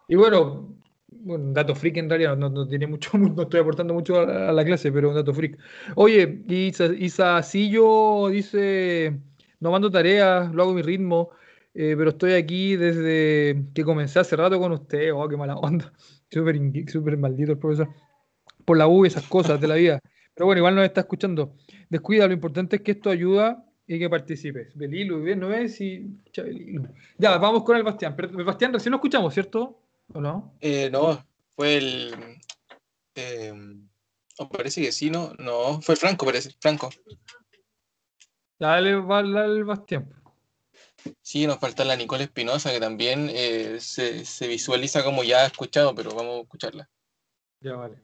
y bueno, un dato freak en realidad, no, no tiene mucho, no estoy aportando mucho a, a la clase, pero un dato freak. Oye, Isa, Isacillo dice, no mando tareas, lo hago a mi ritmo, eh, pero estoy aquí desde que comencé hace rato con usted, oh, qué mala onda, súper súper maldito el profesor, por la U y esas cosas de la vida. Pero bueno, igual nos está escuchando. Descuida, lo importante es que esto ayuda y que participes. Belilu, bien, no ves y. Ya, vamos con el Bastián. Pero el Bastián recién lo escuchamos, ¿cierto? ¿O no?
Eh, no, fue el. Eh, oh, parece que sí, ¿no? No, fue Franco, parece, Franco.
Dale, dale el Bastián.
Sí, nos falta la Nicole Espinosa, que también eh, se, se visualiza como ya ha escuchado, pero vamos a escucharla.
Ya, vale.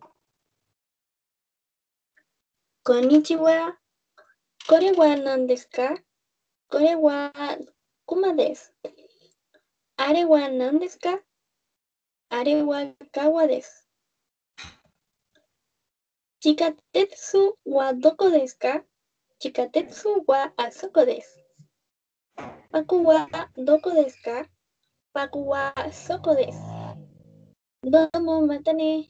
con Konnichiwa, これは何ですかこれはクマです。あれは何ですかあれは川です。地下鉄はどこですか地下鉄はあそこです。パクはどこですかパクはそこです。 Vamos, mátane.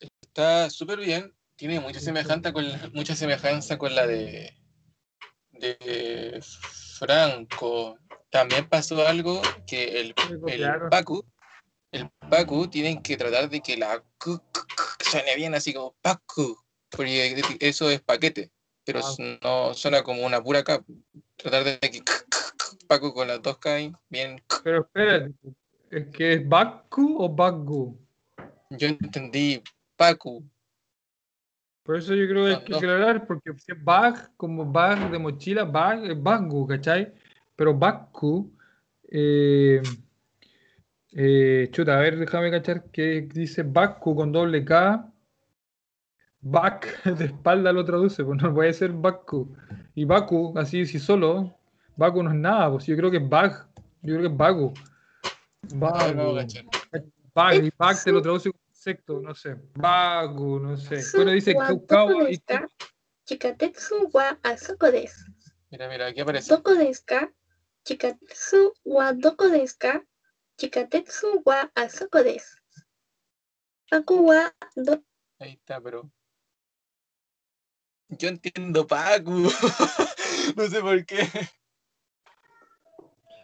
Está súper bien. Tiene mucha semejanza con la, mucha semejanza con la de, de Franco. También pasó algo que el,
Me
el. Pacu, el Pacu tienen que tratar de que la Q, suene bien así como Pacu, porque eso es paquete, pero
Ah.
no suena como una pura K. Tratar de que Pacu con las dos K bien.
Pero espérate, ¿es que es Baku o Bagu?
Yo entendí Pacu.
Por eso yo creo que hay que aclarar, porque bag, como bag de mochila, bag es Bagu, ¿cachai? Pero Baku, eh, eh, chuta, a ver, déjame cachar que dice Baku con doble K. Back de espalda lo traduce, pues no puede ser Baku. Y Baku, así, si solo, Baku no es nada, pues yo creo que es Bag, yo creo que es
vamos
Bagu. Bag, y bag te lo traduce como insecto, no sé. Bagu, no sé. Bueno, dice
Wa
Kaukawa y?
Chikatetsu wa asoko desu.
Mira, mira, aquí aparece.
Doko desu ka? Chikatetsu wa doko desu ka? Chikatetsu wa asoko desu. Aku wa do
Ahí está, pero. Yo entiendo Pacu. no sé por qué.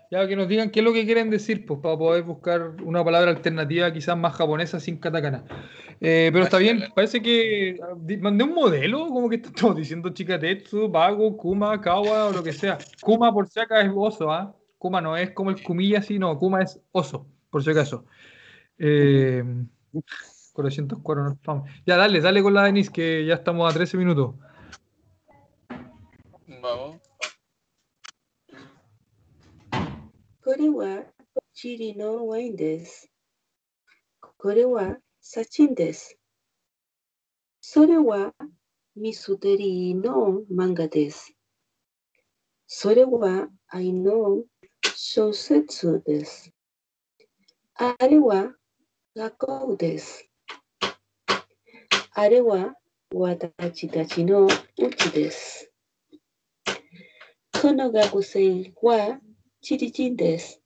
Ya que nos digan qué es lo que quieren decir, pues para poder buscar una palabra alternativa quizás más japonesa sin katakana. Eh, pero está bien, parece que mandé un modelo, como que estamos diciendo Chikatetsu, Bago, Kuma, Kawa o lo que sea. Kuma por si acaso es oso, ¿ah? Kuma no es como el Kumilla, así, no, Kuma es oso, por si acaso. Eh, 404, no. Ya, dale, dale con la Denise, que ya estamos a 13 minutos.
これはチリのワインです。これはサチンです。それはミステリーの漫画です。それは愛の小説です。あれは学校です。あれは私たちの家です。この学生はチリ人です。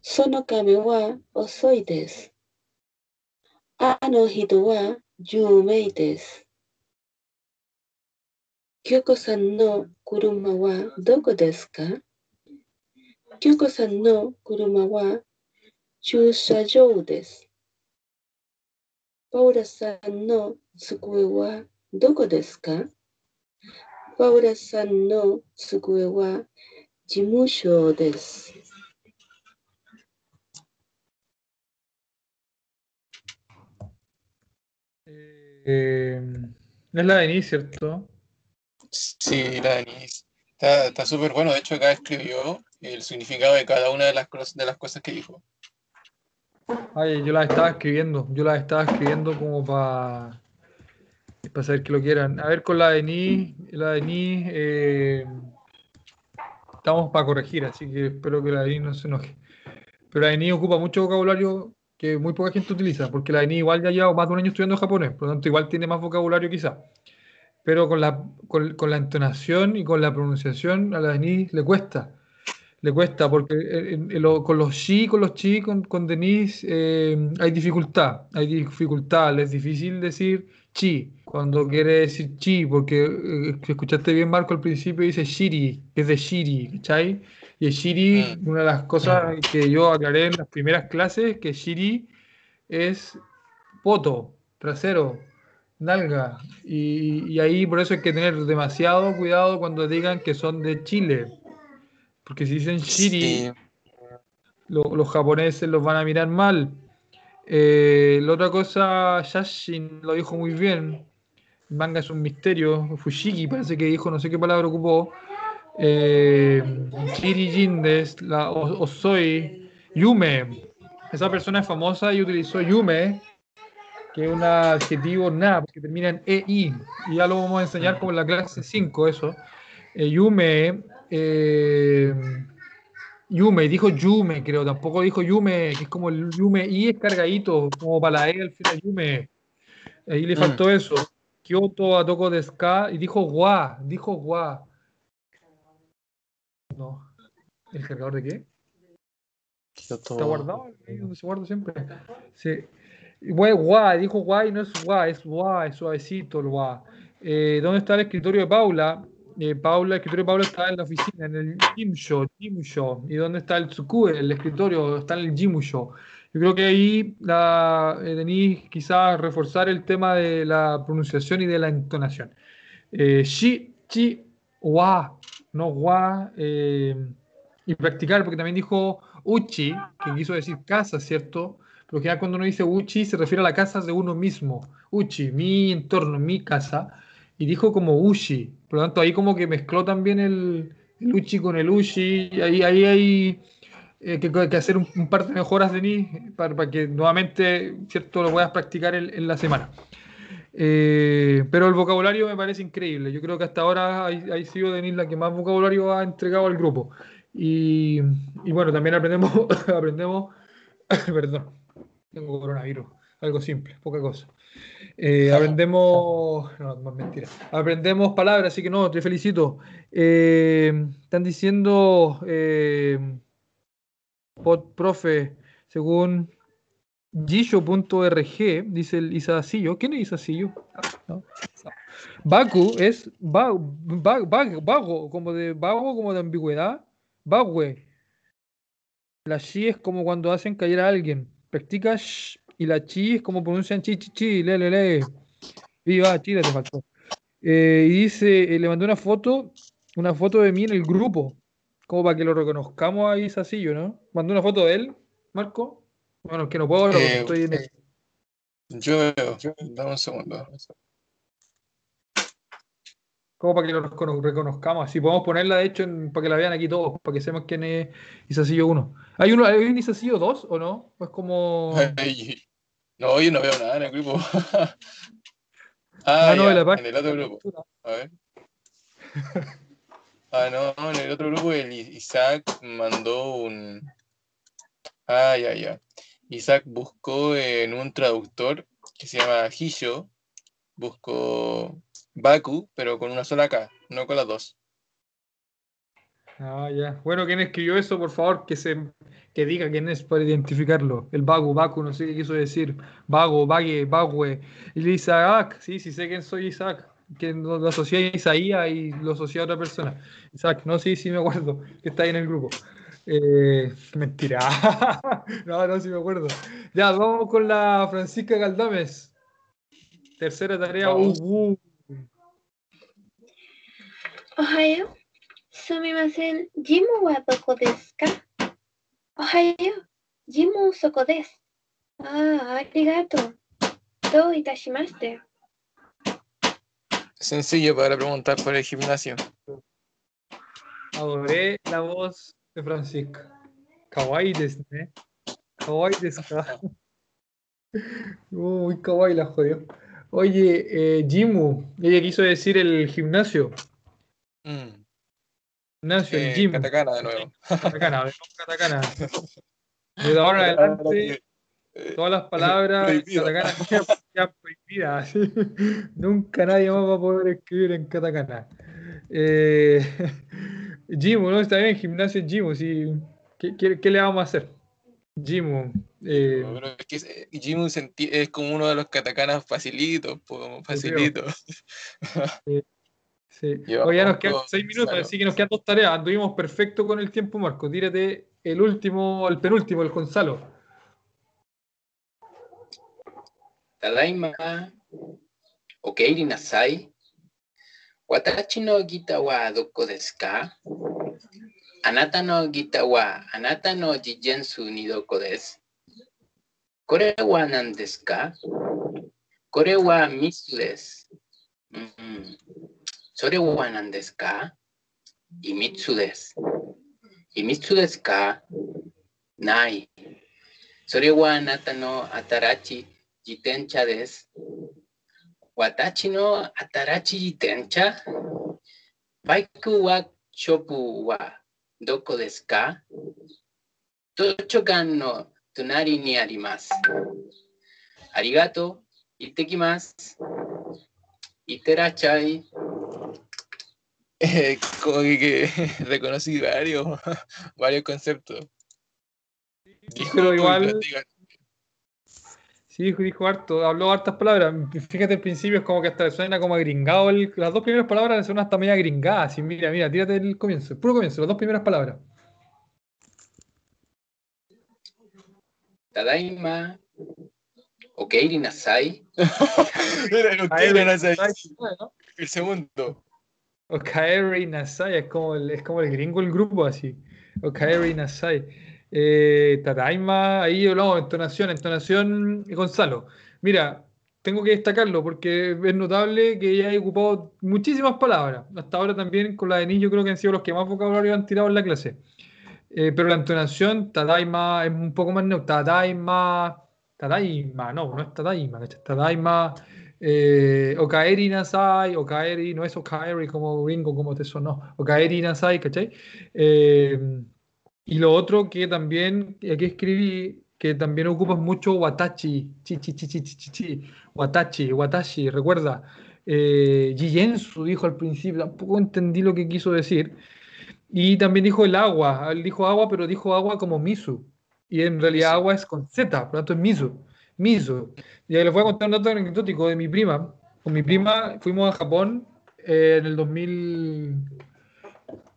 その亀は遅いです。あの人は有名です。京子さんの車はどこですか？京子さんの車は駐車場です。パウラさんの机はどこですか？パウラさんの机は事務所です。
Eh, es la Denise, ¿cierto?
Sí, la Denise. Está está súper bueno. De hecho, acá escribió el significado de cada una de las, cos- de las cosas que dijo.
Ay, yo las estaba escribiendo, yo las estaba escribiendo como para saber que lo quieran. A ver, con la de Ni, la de Ni, eh, estamos para corregir, así que espero que la de Ni no se enoje. Pero la de Ni ocupa mucho vocabulario que muy poca gente utiliza, porque la de Ni igual ya lleva más de un año estudiando japonés, por lo tanto igual tiene más vocabulario quizá. Pero con la, con, con la entonación y con la pronunciación a la de Ni le cuesta. Le cuesta, porque en- en lo- con los chi, con los chi, con, con Denise, eh, hay dificultad. Hay dificultad, le es difícil decir chi cuando quiere decir chi, porque eh, si escuchaste bien Marco al principio dice shiri, que es de shiri, ¿cachai? Y el shiri,
Mm.
una de las cosas que yo aclaré en las primeras clases, que shiri es poto, trasero, nalga. Y, y ahí por eso hay que tener demasiado cuidado cuando digan que son de Chile. Porque si dicen shiri,
Sí.
lo- los japoneses los van a mirar mal. Eh, la otra cosa, Yashin lo dijo muy bien. El manga es un misterio. Fushigi parece que dijo, no sé qué palabra ocupó. Eh, Shiri Jindes, la Osoi, Yume. Esa persona es famosa y utilizó Yume, que es un adjetivo nada, porque termina en EI. Y ya lo vamos a enseñar como en la clase 5, eso. Eh, Yume. eh, Yume, dijo Yume, creo, tampoco dijo Yume, que es como el Yume y es cargadito, como para la E al final Yume. Ahí le
Mm.
faltó eso. Kyoto, Atoko de Ska, y dijo Gua, dijo Gua. No. ¿El cargador de qué? Está guardado donde se guarda siempre. Sí. Y guay, dijo guay, no es guay, es guay, es suavecito el guay. Eh, ¿dónde está el escritorio de Paula? Eh, Paula, el escritorio de Paula está en la oficina, en el Jimsho, Jimsho. ¿Y dónde está el Tsukue, el escritorio? Está en el Jimusho. Yo creo que ahí la, eh, quizás reforzar el tema de la pronunciación y de la entonación. Eh, shi, chi, wa, no wa, eh, y practicar, porque también dijo uchi, que quiso decir casa, ¿cierto? Pero que cuando uno dice uchi se refiere a la casa de uno mismo. Uchi, mi entorno, mi casa. Y dijo como ushi. Por lo tanto, ahí como que mezcló también el, uchi con el ushi. Y ahí, ahí hay eh, que, hacer un, par de mejoras, Denis, para, que nuevamente, ¿cierto?, lo puedas practicar en, la semana. Eh, pero el vocabulario me parece increíble. Yo creo que hasta ahora ha sido Denis la que más vocabulario ha entregado al grupo. Y, y bueno, también aprendemos, aprendemos, perdón, tengo coronavirus, algo simple, poca cosa. Eh, aprendemos, no, más mentira, aprendemos palabras, así que no, te felicito. Eh, están diciendo, eh, pod- profe, según Gisho.org, dice el Isacillo. ¿Quién es Isacillo? Ah, no. Baku es va- va- va- vago, como de vago, como de ambigüedad. Bagüe. La chi es como cuando hacen callar a alguien. Practica sh, y la chi es como pronuncian chi, chi, chi, le, le, le. Viva, Chile te faltó. Eh, y dice, eh, le mandé una foto, una foto de mí en el grupo, como para que lo reconozcamos ahí, Sacillo, ¿no? Mandó una foto de él, Marco. Bueno, es que no puedo verlo porque
Eh,
estoy en el-
Yo veo, dame un segundo.
como para que lo recono- reconozcamos. Así podemos ponerla, de hecho, en- para que la vean aquí todos, para que sepan quién es Isacillo 1. ¿Hay, uno, ¿Hay un Isacillo 2 o no? ¿O es como...
No, yo no veo nada en el grupo.
Ah,
Ah,
no,
ya,
en la
en el otro grupo. A ver. Ah, no, en el otro grupo el Isaac mandó un. Ah, ya, ya. Isaac buscó en un traductor que se llama Hisho, buscó Baku, pero con una sola K, no con las dos.
Ah, ya. Bueno, ¿quién escribió eso? Por favor, que se que diga quién es para identificarlo. El Bagu, Baku, no sé qué quiso decir. Vago, Vague, Bagüe. Y Isaac, sí, sí sé quién soy Isaac. Que lo asocié a Isaías y lo asocié a otra persona. Isaac, no, sí, sí me acuerdo, que está ahí en el grupo. Eh, mentira. no, no, sí me acuerdo. Ya, vamos con la Francisca Galdames. Tercera tarea. Uh, uh.
おはよう。ジムそこです。ああ、ありがとう。どういたしまして。
Sencillo para preguntar por el gimnasio.
Adoré la voz de Francisca. Kawaii desu, ¿eh? Kawaii desu ka. Uh, muy kawaii la jodió. Oye, eh, Jimu, ella quiso decir el gimnasio.
Mm,
Gimnasio, el
eh,
gym.
katakana de nuevo.
Katakana, katakana. Desde ahora en adelante,
Eh,
todas las palabras katakana quedan quedan prohibidas. Nunca nadie más va a poder escribir en katakana. Eh, ¿no? Está bien, gimnasio Jimu. Sí. ¿Qué, qué, qué le vamos a hacer? Jimu. eh,
No, pero es que como uno de los katakanas facilitos, facilito.
Sí. Hoy ya nos quedan seis minutos, así que nos quedan dos tareas. Anduvimos perfecto con el tiempo, Marco. Tírate el último, el penúltimo, el Gonzalo.
Tadaima, Okeiri Nasai, Watachi no Gita wa Doko Deska, Anata no Gita Anata ni Doko Des, Kore wa Nandeska, Kore wa それは何ですか？秘密です。秘密ですか？ない。それはあなたの新しい自転車です。私の新しい自転車？バイクワークショップはどこですか？図書館の隣にあります。ありがとう。行ってきます。いってらっしゃい。
Eh, como que, que reconocí varios, varios conceptos. Dijo
Pero igual-. Sí, dijo, dijo harto, habló hartas palabras. Fíjate, al principio es como que hasta le suena como agringado. el- las dos primeras palabras le suenan hasta media gringadas. Así, mira, mira, tírate el comienzo, el puro comienzo, las dos primeras palabras.
Tadaima. Okeiri nasai.
Era
Nasai,
el segundo.
O Kaeri Nasai, es como el, es como el gringo el grupo así. O Kaeri Nasai. Eh, Tadaima, ahí hablamos de entonación, entonación, Gonzalo. Mira, tengo que destacarlo porque es notable que ella haya ocupado muchísimas palabras. Hasta ahora también con la de Ni, yo creo que han sido los que más vocabulario han tirado en la clase. Eh, pero la entonación, Tadaima, es un poco más neutra. Tadaima, Tadaima, no, no es Tadaima, ¿cachai? Tadaima, eh, Okaeri Nasai, Okaeri, no es Okaeri como gringo, como te sonó, Okaeri Nasai, ¿cachai? Eh, y lo otro que también, eh, aquí escribí, que también ocupas mucho Watachi, chi, chi, chi, chi, chi, chi, Watachi, Watashi, recuerda. Eh, Jiyensu dijo al principio, tampoco entendí lo que quiso decir. Y también dijo el agua, él dijo agua, pero dijo agua como misu. Y en realidad agua es con Z, por lo tanto es misu. Misu. Y ahí les voy a contar un dato anecdótico de mi prima. Con mi prima fuimos a Japón eh, en el 2000.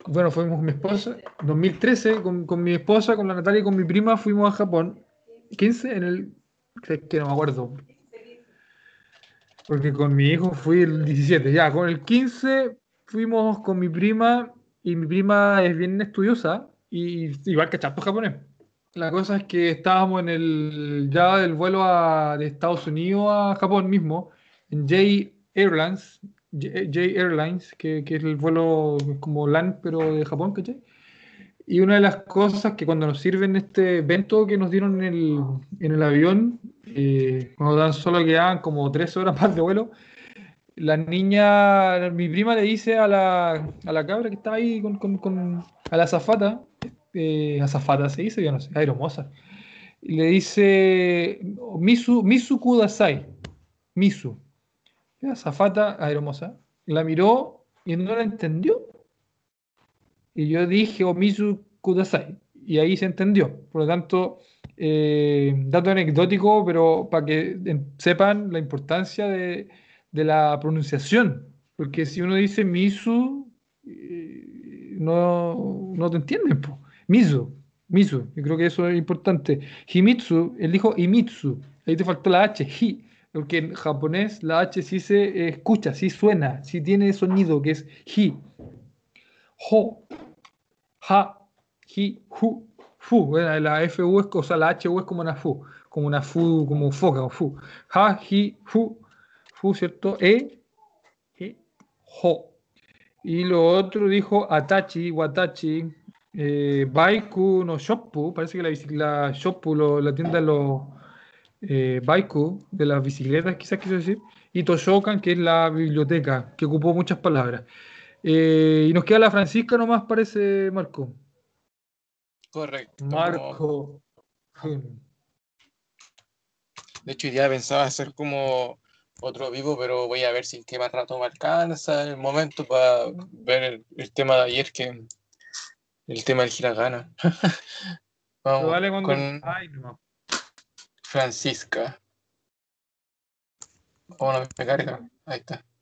Bueno, fuimos con mi esposa. 2013, con, con mi esposa, con la Natalia y con mi prima fuimos a Japón. 15 en el. Que no me acuerdo. Porque con mi hijo fui el 17. Ya, con el 15 fuimos con mi prima y mi prima es bien estudiosa y igual que chato japonés. La cosa es que estábamos en el ya del vuelo a- de Estados Unidos a Japón mismo, en J Airlines, J, Airlines, que, que es el vuelo como LAN, pero de Japón, ¿cachai? Y una de las cosas que cuando nos sirven este evento que nos dieron en el, en el avión, eh, cuando dan solo quedaban como tres horas más de vuelo, la niña, mi prima le dice a la, a la cabra que estaba ahí con, con- con- a la azafata, eh, azafata se dice, yo no sé, aeromoza, y le dice Misu, Misu Kudasai, Misu, azafata aeromoza, la miró y no la entendió. Y yo dije, o Misu Kudasai, y ahí se entendió. Por lo tanto, eh, dato anecdótico, pero para que sepan la importancia de, de la pronunciación. Porque si uno dice Misu, eh, no, no te entienden. po. Misu, Misu, yo creo que eso es importante. Himitsu, él dijo Imitsu, ahí te faltó la H, Hi, porque en japonés la H sí se escucha, sí suena, sí tiene sonido, que es Hi. Ho, Ha, Hi, Hu, Fu. Bueno, la FU es, o sea, la HU es como una Fu, como una Fu, como foca, o Fu. Ha, Hi, Hu, Fu, ¿cierto? E, E, Ho. Y lo otro dijo Atachi, Watachi, eh, Baiku no Shoppu, parece que la, la Shoppu, lo- la tienda de los eh, Baiku, de las bicicletas, quizás quiso decir, y Toshokan, que es la biblioteca, que ocupó muchas palabras. Eh, y nos queda la Francisca nomás, parece Marco.
Correcto.
Marco.
De hecho, día pensaba hacer como otro vivo, pero voy a ver si es que más rato me alcanza el momento para ver el, el tema de ayer, que el tema del hiragana. Vamos con
Ay, no.
Francisca. Oh, no me carga. Ahí está.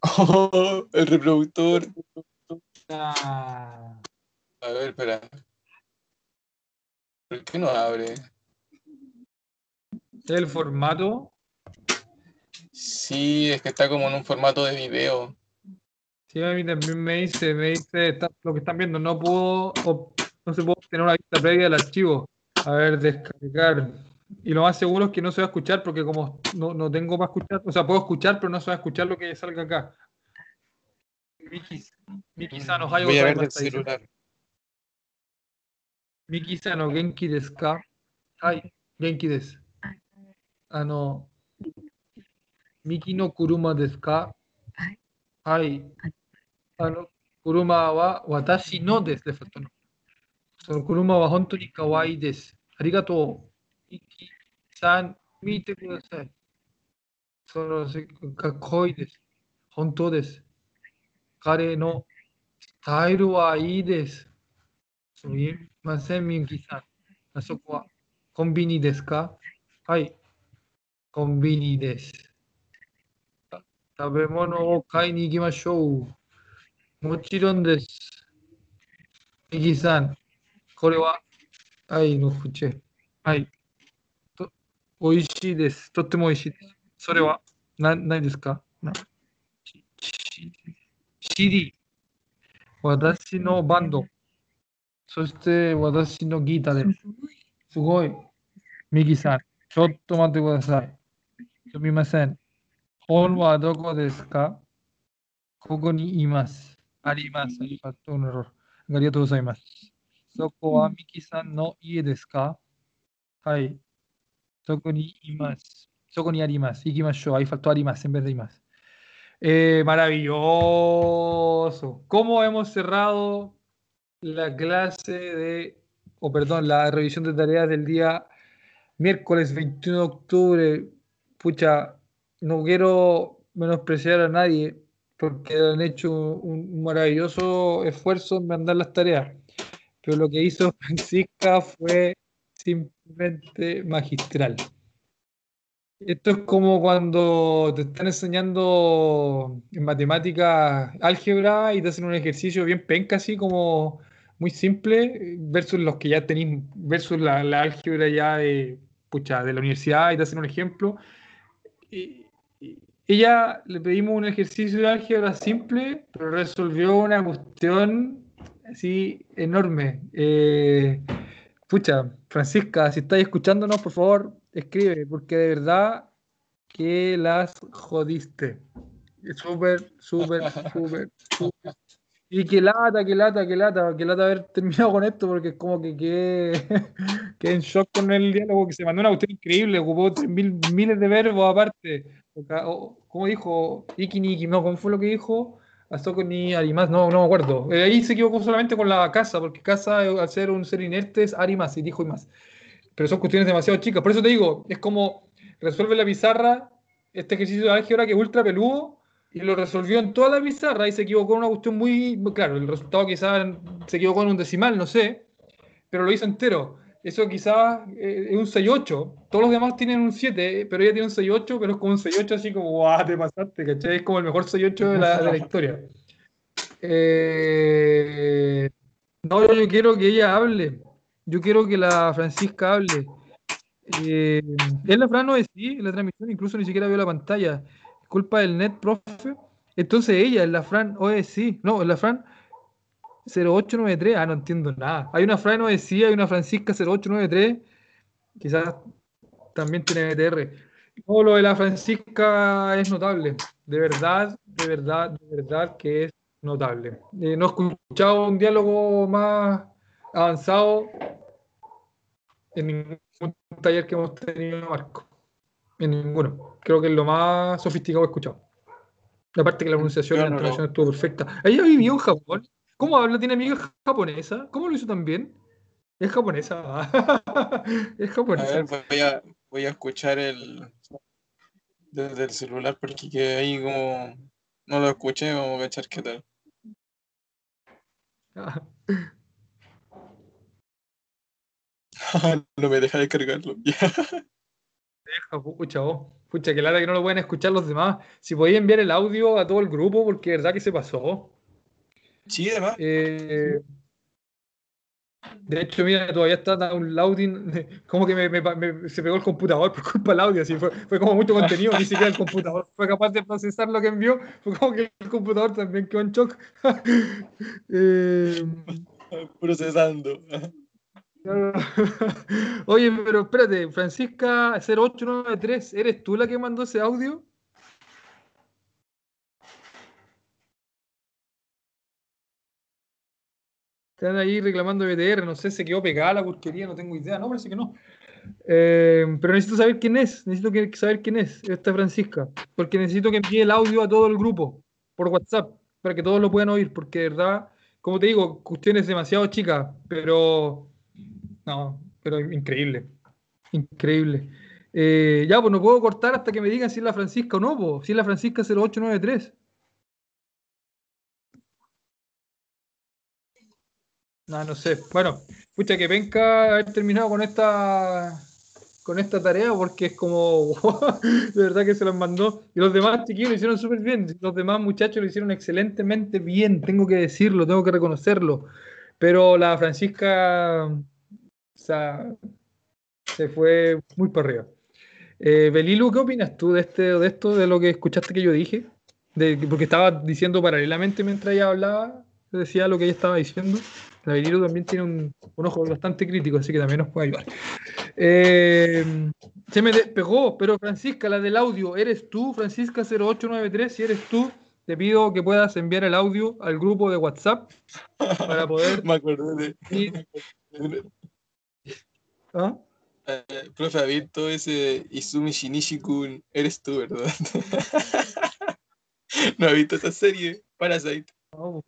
Oh, el reproductor.
Ah.
A ver, espera. ¿Por qué no abre?
El formato.
Sí, es que está como en un formato de video.
Sí, a mí también me dice, me dice, está- lo que están viendo, no puedo, no se puede obtener una vista previa del archivo. A ver, descargar. Y lo más seguro es que no se va a escuchar porque como no, no tengo para escuchar, o sea, puedo escuchar, pero no se va a escuchar lo que salga acá. Miki, Miki Sano, Hayo
Voy a ver del celular.
Miki Sano, Genki desu ka? Hai, Genki desu. Ah, no. Miki no kuruma desu ka? Hai. Ah, no. Kuruma wa watashi no desu. Le faltó no. その車は本当に可愛いです。ありがとう。ミキさん、見てください。そのせかっこいいです。本当です。彼のスタイルはいいです。すみません、みゆきさん。あそこはコンビニですか？はい。コンビニです。食べ物を買いに行きましょう。もちろんです。みゆきさん、これは、はい、の口。はい。と、美味しいです。とっても美味しいです。それは、な、何ですか？な CD。私のバンド。そして私のギターです。すごい。右さん、ちょっと待ってください。すみません。本はどこですか？ここにいます。あります。ありがとうありがとうございます。そこはミキさんの家ですかはい。そこにいます。そこにあります。行きましょう。Ahí faltó あります。En vez de います。Eh, maravilloso. ¿Cómo hemos cerrado la clase de, o perdón, la revisión de tareas del día miércoles 21 de octubre? Pucha, no quiero menospreciar a nadie porque han hecho un, maravilloso esfuerzo en mandar las tareas, pero lo que hizo Francisca fue simplemente magistral. Esto es como cuando te están enseñando en matemáticas álgebra y te hacen un ejercicio bien penca, así como muy simple, versus los que ya tenéis, versus la, la álgebra ya de, pucha, de la universidad y te hacen un ejemplo. Y ella le pedimos un ejercicio de álgebra simple, pero resolvió una cuestión así enorme. Eh, pucha, Francisca, si estáis escuchándonos, por favor, escribe, porque de verdad que las jodiste. Súper, súper, súper. Y que lata, que lata, que lata, que lata haber terminado con esto, porque es como que quedé, quedé en shock con el diálogo, que se mandó una cuestión increíble, ocupó mil, miles de verbos aparte. ¿Cómo dijo? Iki Niki, no, ¿cómo fue lo que dijo? Asoko ni Arimas, no, no me acuerdo. Eh, ahí se equivocó solamente con la casa, porque casa, eh, al ser un ser inerte, es Arimas, y dijo y más pero son cuestiones demasiado chicas. Por eso te digo, es como resuelve la pizarra este ejercicio de álgebra que es ultra peludo y lo resolvió en toda la pizarra y se equivocó en una cuestión muy claro, el resultado quizás se equivocó en un decimal, no sé, pero lo hizo entero. Eso quizás eh, es un 6-8. Todos los demás tienen un 7, pero ella tiene un 6-8, pero es como un 6-8 así como, guau, te pasaste, ¿cachai? Es como el mejor 6-8 de la, historia. Eh, no, yo quiero que ella hable. Yo quiero que la Francisca hable. Eh, la Fran no sí, en la transmisión, incluso ni siquiera veo la pantalla. Culpa del net, profe. Entonces ella, la Fran OSI. No, la Fran 0893. Ah, no entiendo nada. Hay una Fran OSI, hay una Francisca 0893. Quizás también tiene BTR. No, lo de la Francisca es notable. De verdad, de verdad, de verdad que es notable. Eh, no he escuchado un diálogo más avanzado en ningún taller que hemos tenido, Marco. En ninguno. Creo que es lo más sofisticado que he escuchado. Aparte que la pronunciación y la entonación estuvo perfecta. Ella vivió en Japón. ¿Cómo habla? ¿Tiene amiga japonesa? ¿Cómo lo hizo tan bien? Es japonesa. es japonesa.
A ver, voy a, voy a escuchar el desde el celular porque que ahí como no lo escuché, vamos a cachar qué tal. no me deja descargarlo.
Deja, pucha, vos. Pucha, que lata que no lo pueden escuchar los demás. Si podéis enviar el audio a todo el grupo, porque es verdad que se pasó.
Sí, además.
Eh, de hecho, mira, todavía está downloading. Como que me, me, me, se pegó el computador por culpa del audio. Así fue, fue como mucho contenido, ni siquiera el computador fue capaz de procesar lo que envió. Fue como que el computador también quedó en shock. eh,
Procesando.
Oye, pero espérate, Francisca 0893, ¿eres tú la que mandó ese audio? Están ahí reclamando BTR, no sé, se quedó pegada la porquería, no tengo idea, no, parece que no. Eh, pero necesito saber quién es, necesito saber quién es esta Francisca, porque necesito que envíe el audio a todo el grupo por WhatsApp, para que todos lo puedan oír, porque de verdad, como te digo, cuestiones demasiado chicas, pero no, pero increíble. Increíble. Eh, ya, pues no puedo cortar hasta que me digan si es la Francisca o no, pues, si es la Francisca 0893. No, no sé. Bueno, pucha que venga haber terminado con esta con esta tarea porque es como de verdad que se las mandó. Y los demás chiquillos lo hicieron súper bien. Los demás muchachos lo hicieron excelentemente bien tengo que decirlo tengo que reconocerlo. Pero la Francisca o sea, se fue muy por arriba. Eh, Belilu ¿qué opinas tú de este de esto de lo que escuchaste que yo dije de, porque estaba diciendo paralelamente mientras ella hablaba decía lo que ella estaba diciendo Belilu también tiene un, un ojo bastante crítico así que también nos puede ayudar eh, se me despegó, pero Francisca, la del audio, ¿eres tú, Francisca 0893? Si eres tú, te pido que puedas enviar el audio al grupo de WhatsApp para poder.
Me acordé de.
¿Ah?
Eh, profe, ha visto ese Izumi Shinichi-kun? Eres tú, ¿verdad? ¿No ha visto esa serie? Parasite.
No,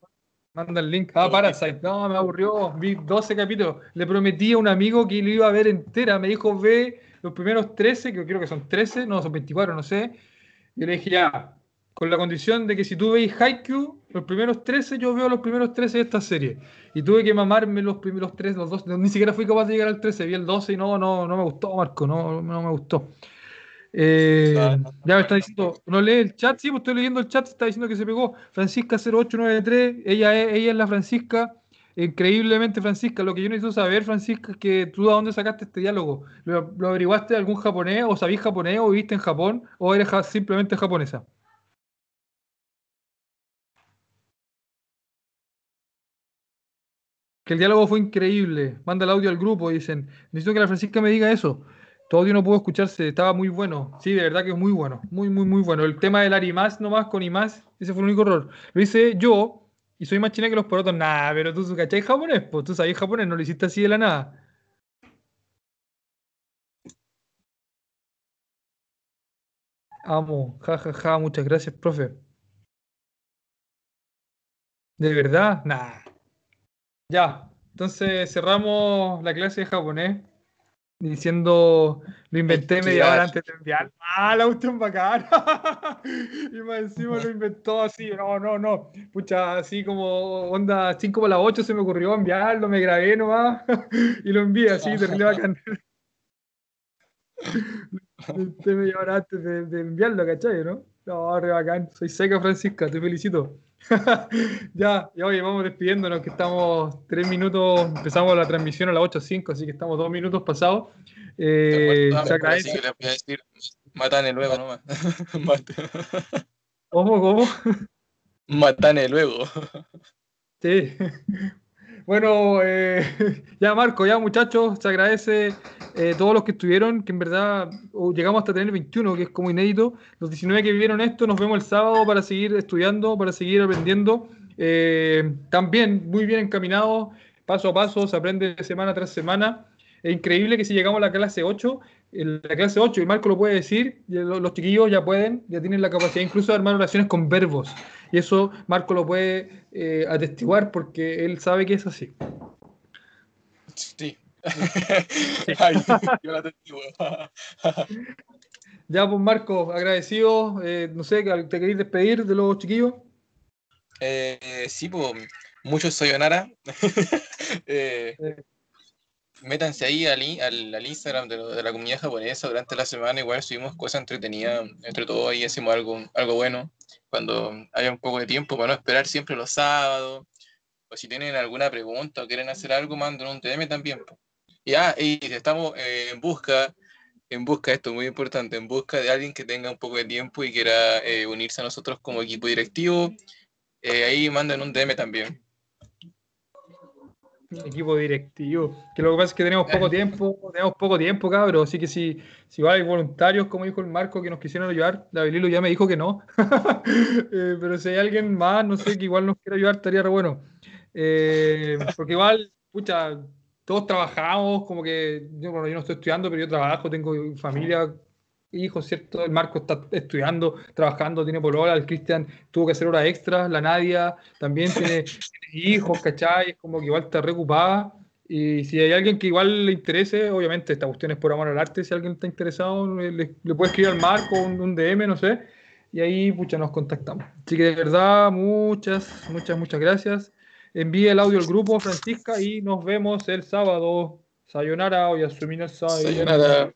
manda el link. Ah, Parasite. No, me aburrió. Vi 12 capítulos. Le prometí a un amigo que lo iba a ver entera. Me dijo, ve los primeros 13, que creo que son 13, no, son 24, no sé. Yo le dije, ya, con la condición de que si tú veis Haikyuu, los primeros 13, yo veo los primeros 13 de esta serie. Y tuve que mamarme los primeros 3, los dos. Ni siquiera fui capaz de llegar al 13. Vi el 12 y no, no, no me gustó, Marco. No, no me gustó. Eh, ya me está diciendo, no lee el chat, sí, pues estoy leyendo el chat, está diciendo que se pegó. Francisca 0893, ella es, ella es la Francisca, increíblemente Francisca. Lo que yo necesito saber, Francisca, es que tú de dónde sacaste este diálogo. ¿Lo, lo averiguaste de algún japonés, o sabís japonés, o viviste en Japón, o eres ja- simplemente japonesa? Que el diálogo fue increíble. Manda el audio al grupo, dicen. Necesito que la Francisca me diga eso. Tu audio no pudo escucharse, estaba muy bueno. Sí, de verdad que es muy bueno. Muy, muy, muy bueno. El tema del Arimas nomás con Imas, ese fue el único error. Lo hice yo y soy más china que los porotos. Nah, pero tú cachai japonés, pues tú sabías japonés, no lo hiciste así de la nada. Amo, ja, ja, ja, muchas gracias, profe. ¿De verdad? Nah. Ya, entonces cerramos la clase de japonés diciendo lo inventé media hora antes de enviar. Ah, la cuestión bacán. y más encima lo inventó así, no, no, no. Pucha, así como onda 5 para las 8 se me ocurrió enviarlo, me grabé nomás y lo envié así, terrible bacán. Lo inventé media hora antes de, de enviarlo, ¿cachai? ¿No? No, re bacán. Soy seca, Francisca, te felicito. ya, ya oye, vamos despidiéndonos, que estamos tres minutos, empezamos la transmisión a las 8.05, así que estamos dos minutos pasados. Eh, se agradece.
que le voy a decir, matane luego nomás.
¿Cómo, cómo?
Matane luego.
Sí. Bueno, eh, ya Marco, ya muchachos, se agradece eh, todos los que estuvieron, que en verdad oh, llegamos hasta tener 21, que es como inédito. Los 19 que vivieron esto, nos vemos el sábado para seguir estudiando, para seguir aprendiendo. Eh, también muy bien encaminados, paso a paso, se aprende semana tras semana. Es increíble que si llegamos a la clase 8, en la clase 8, y Marco lo puede decir, los chiquillos ya pueden, ya tienen la capacidad incluso de armar oraciones con verbos. Y eso Marco lo puede eh, atestiguar porque él sabe que es así.
Sí. Ay, yo la tengo.
Ya, pues Marco, agradecido. eh, no sé, ¿te queréis despedir de los chiquillos?
Eh, sí, pues, muchos Sayonara. eh,
Eh.
Métanse ahí al, al, al Instagram de, de la comunidad japonesa durante la semana. Igual subimos cosas entretenidas. Entre todos ahí hacemos algo, algo bueno cuando haya un poco de tiempo para no esperar siempre los sábados. O si tienen alguna pregunta o quieren hacer algo, manden un DM también. Y, ah, y estamos eh, en busca, en busca, esto es muy importante, en busca de alguien que tenga un poco de tiempo y quiera eh, unirse a nosotros como equipo directivo. Eh, ahí manden un DM también.
Equipo directivo. Que lo que pasa es que tenemos poco tiempo, tenemos poco tiempo, cabros. Así que si, si hay voluntarios, como dijo el Marco, que nos quisieran ayudar, la Belilo ya me dijo que no. Eh, pero si hay alguien más, no sé, que igual nos quiera ayudar, estaría re bueno. Eh, porque igual, pucha, todos trabajamos, como que yo, bueno, yo no estoy estudiando, pero yo trabajo, tengo familia, hijos, ¿cierto? El Marco está estudiando, trabajando, tiene polola, el Cristian tuvo que hacer horas extras, la Nadia también tiene, tiene hijos, ¿cachai? Es como que igual está reocupada. Y si hay alguien que igual le interese, obviamente esta cuestión es por amor al arte, si alguien está interesado, le, le- puede escribir al Marco un, un DM, no sé, y ahí pucha, nos contactamos. Así que de verdad, muchas, muchas, muchas gracias. envíe el audio al grupo, Francisca, y nos vemos el sábado. Sayonara, Oyasumi nasai.
Sayonara.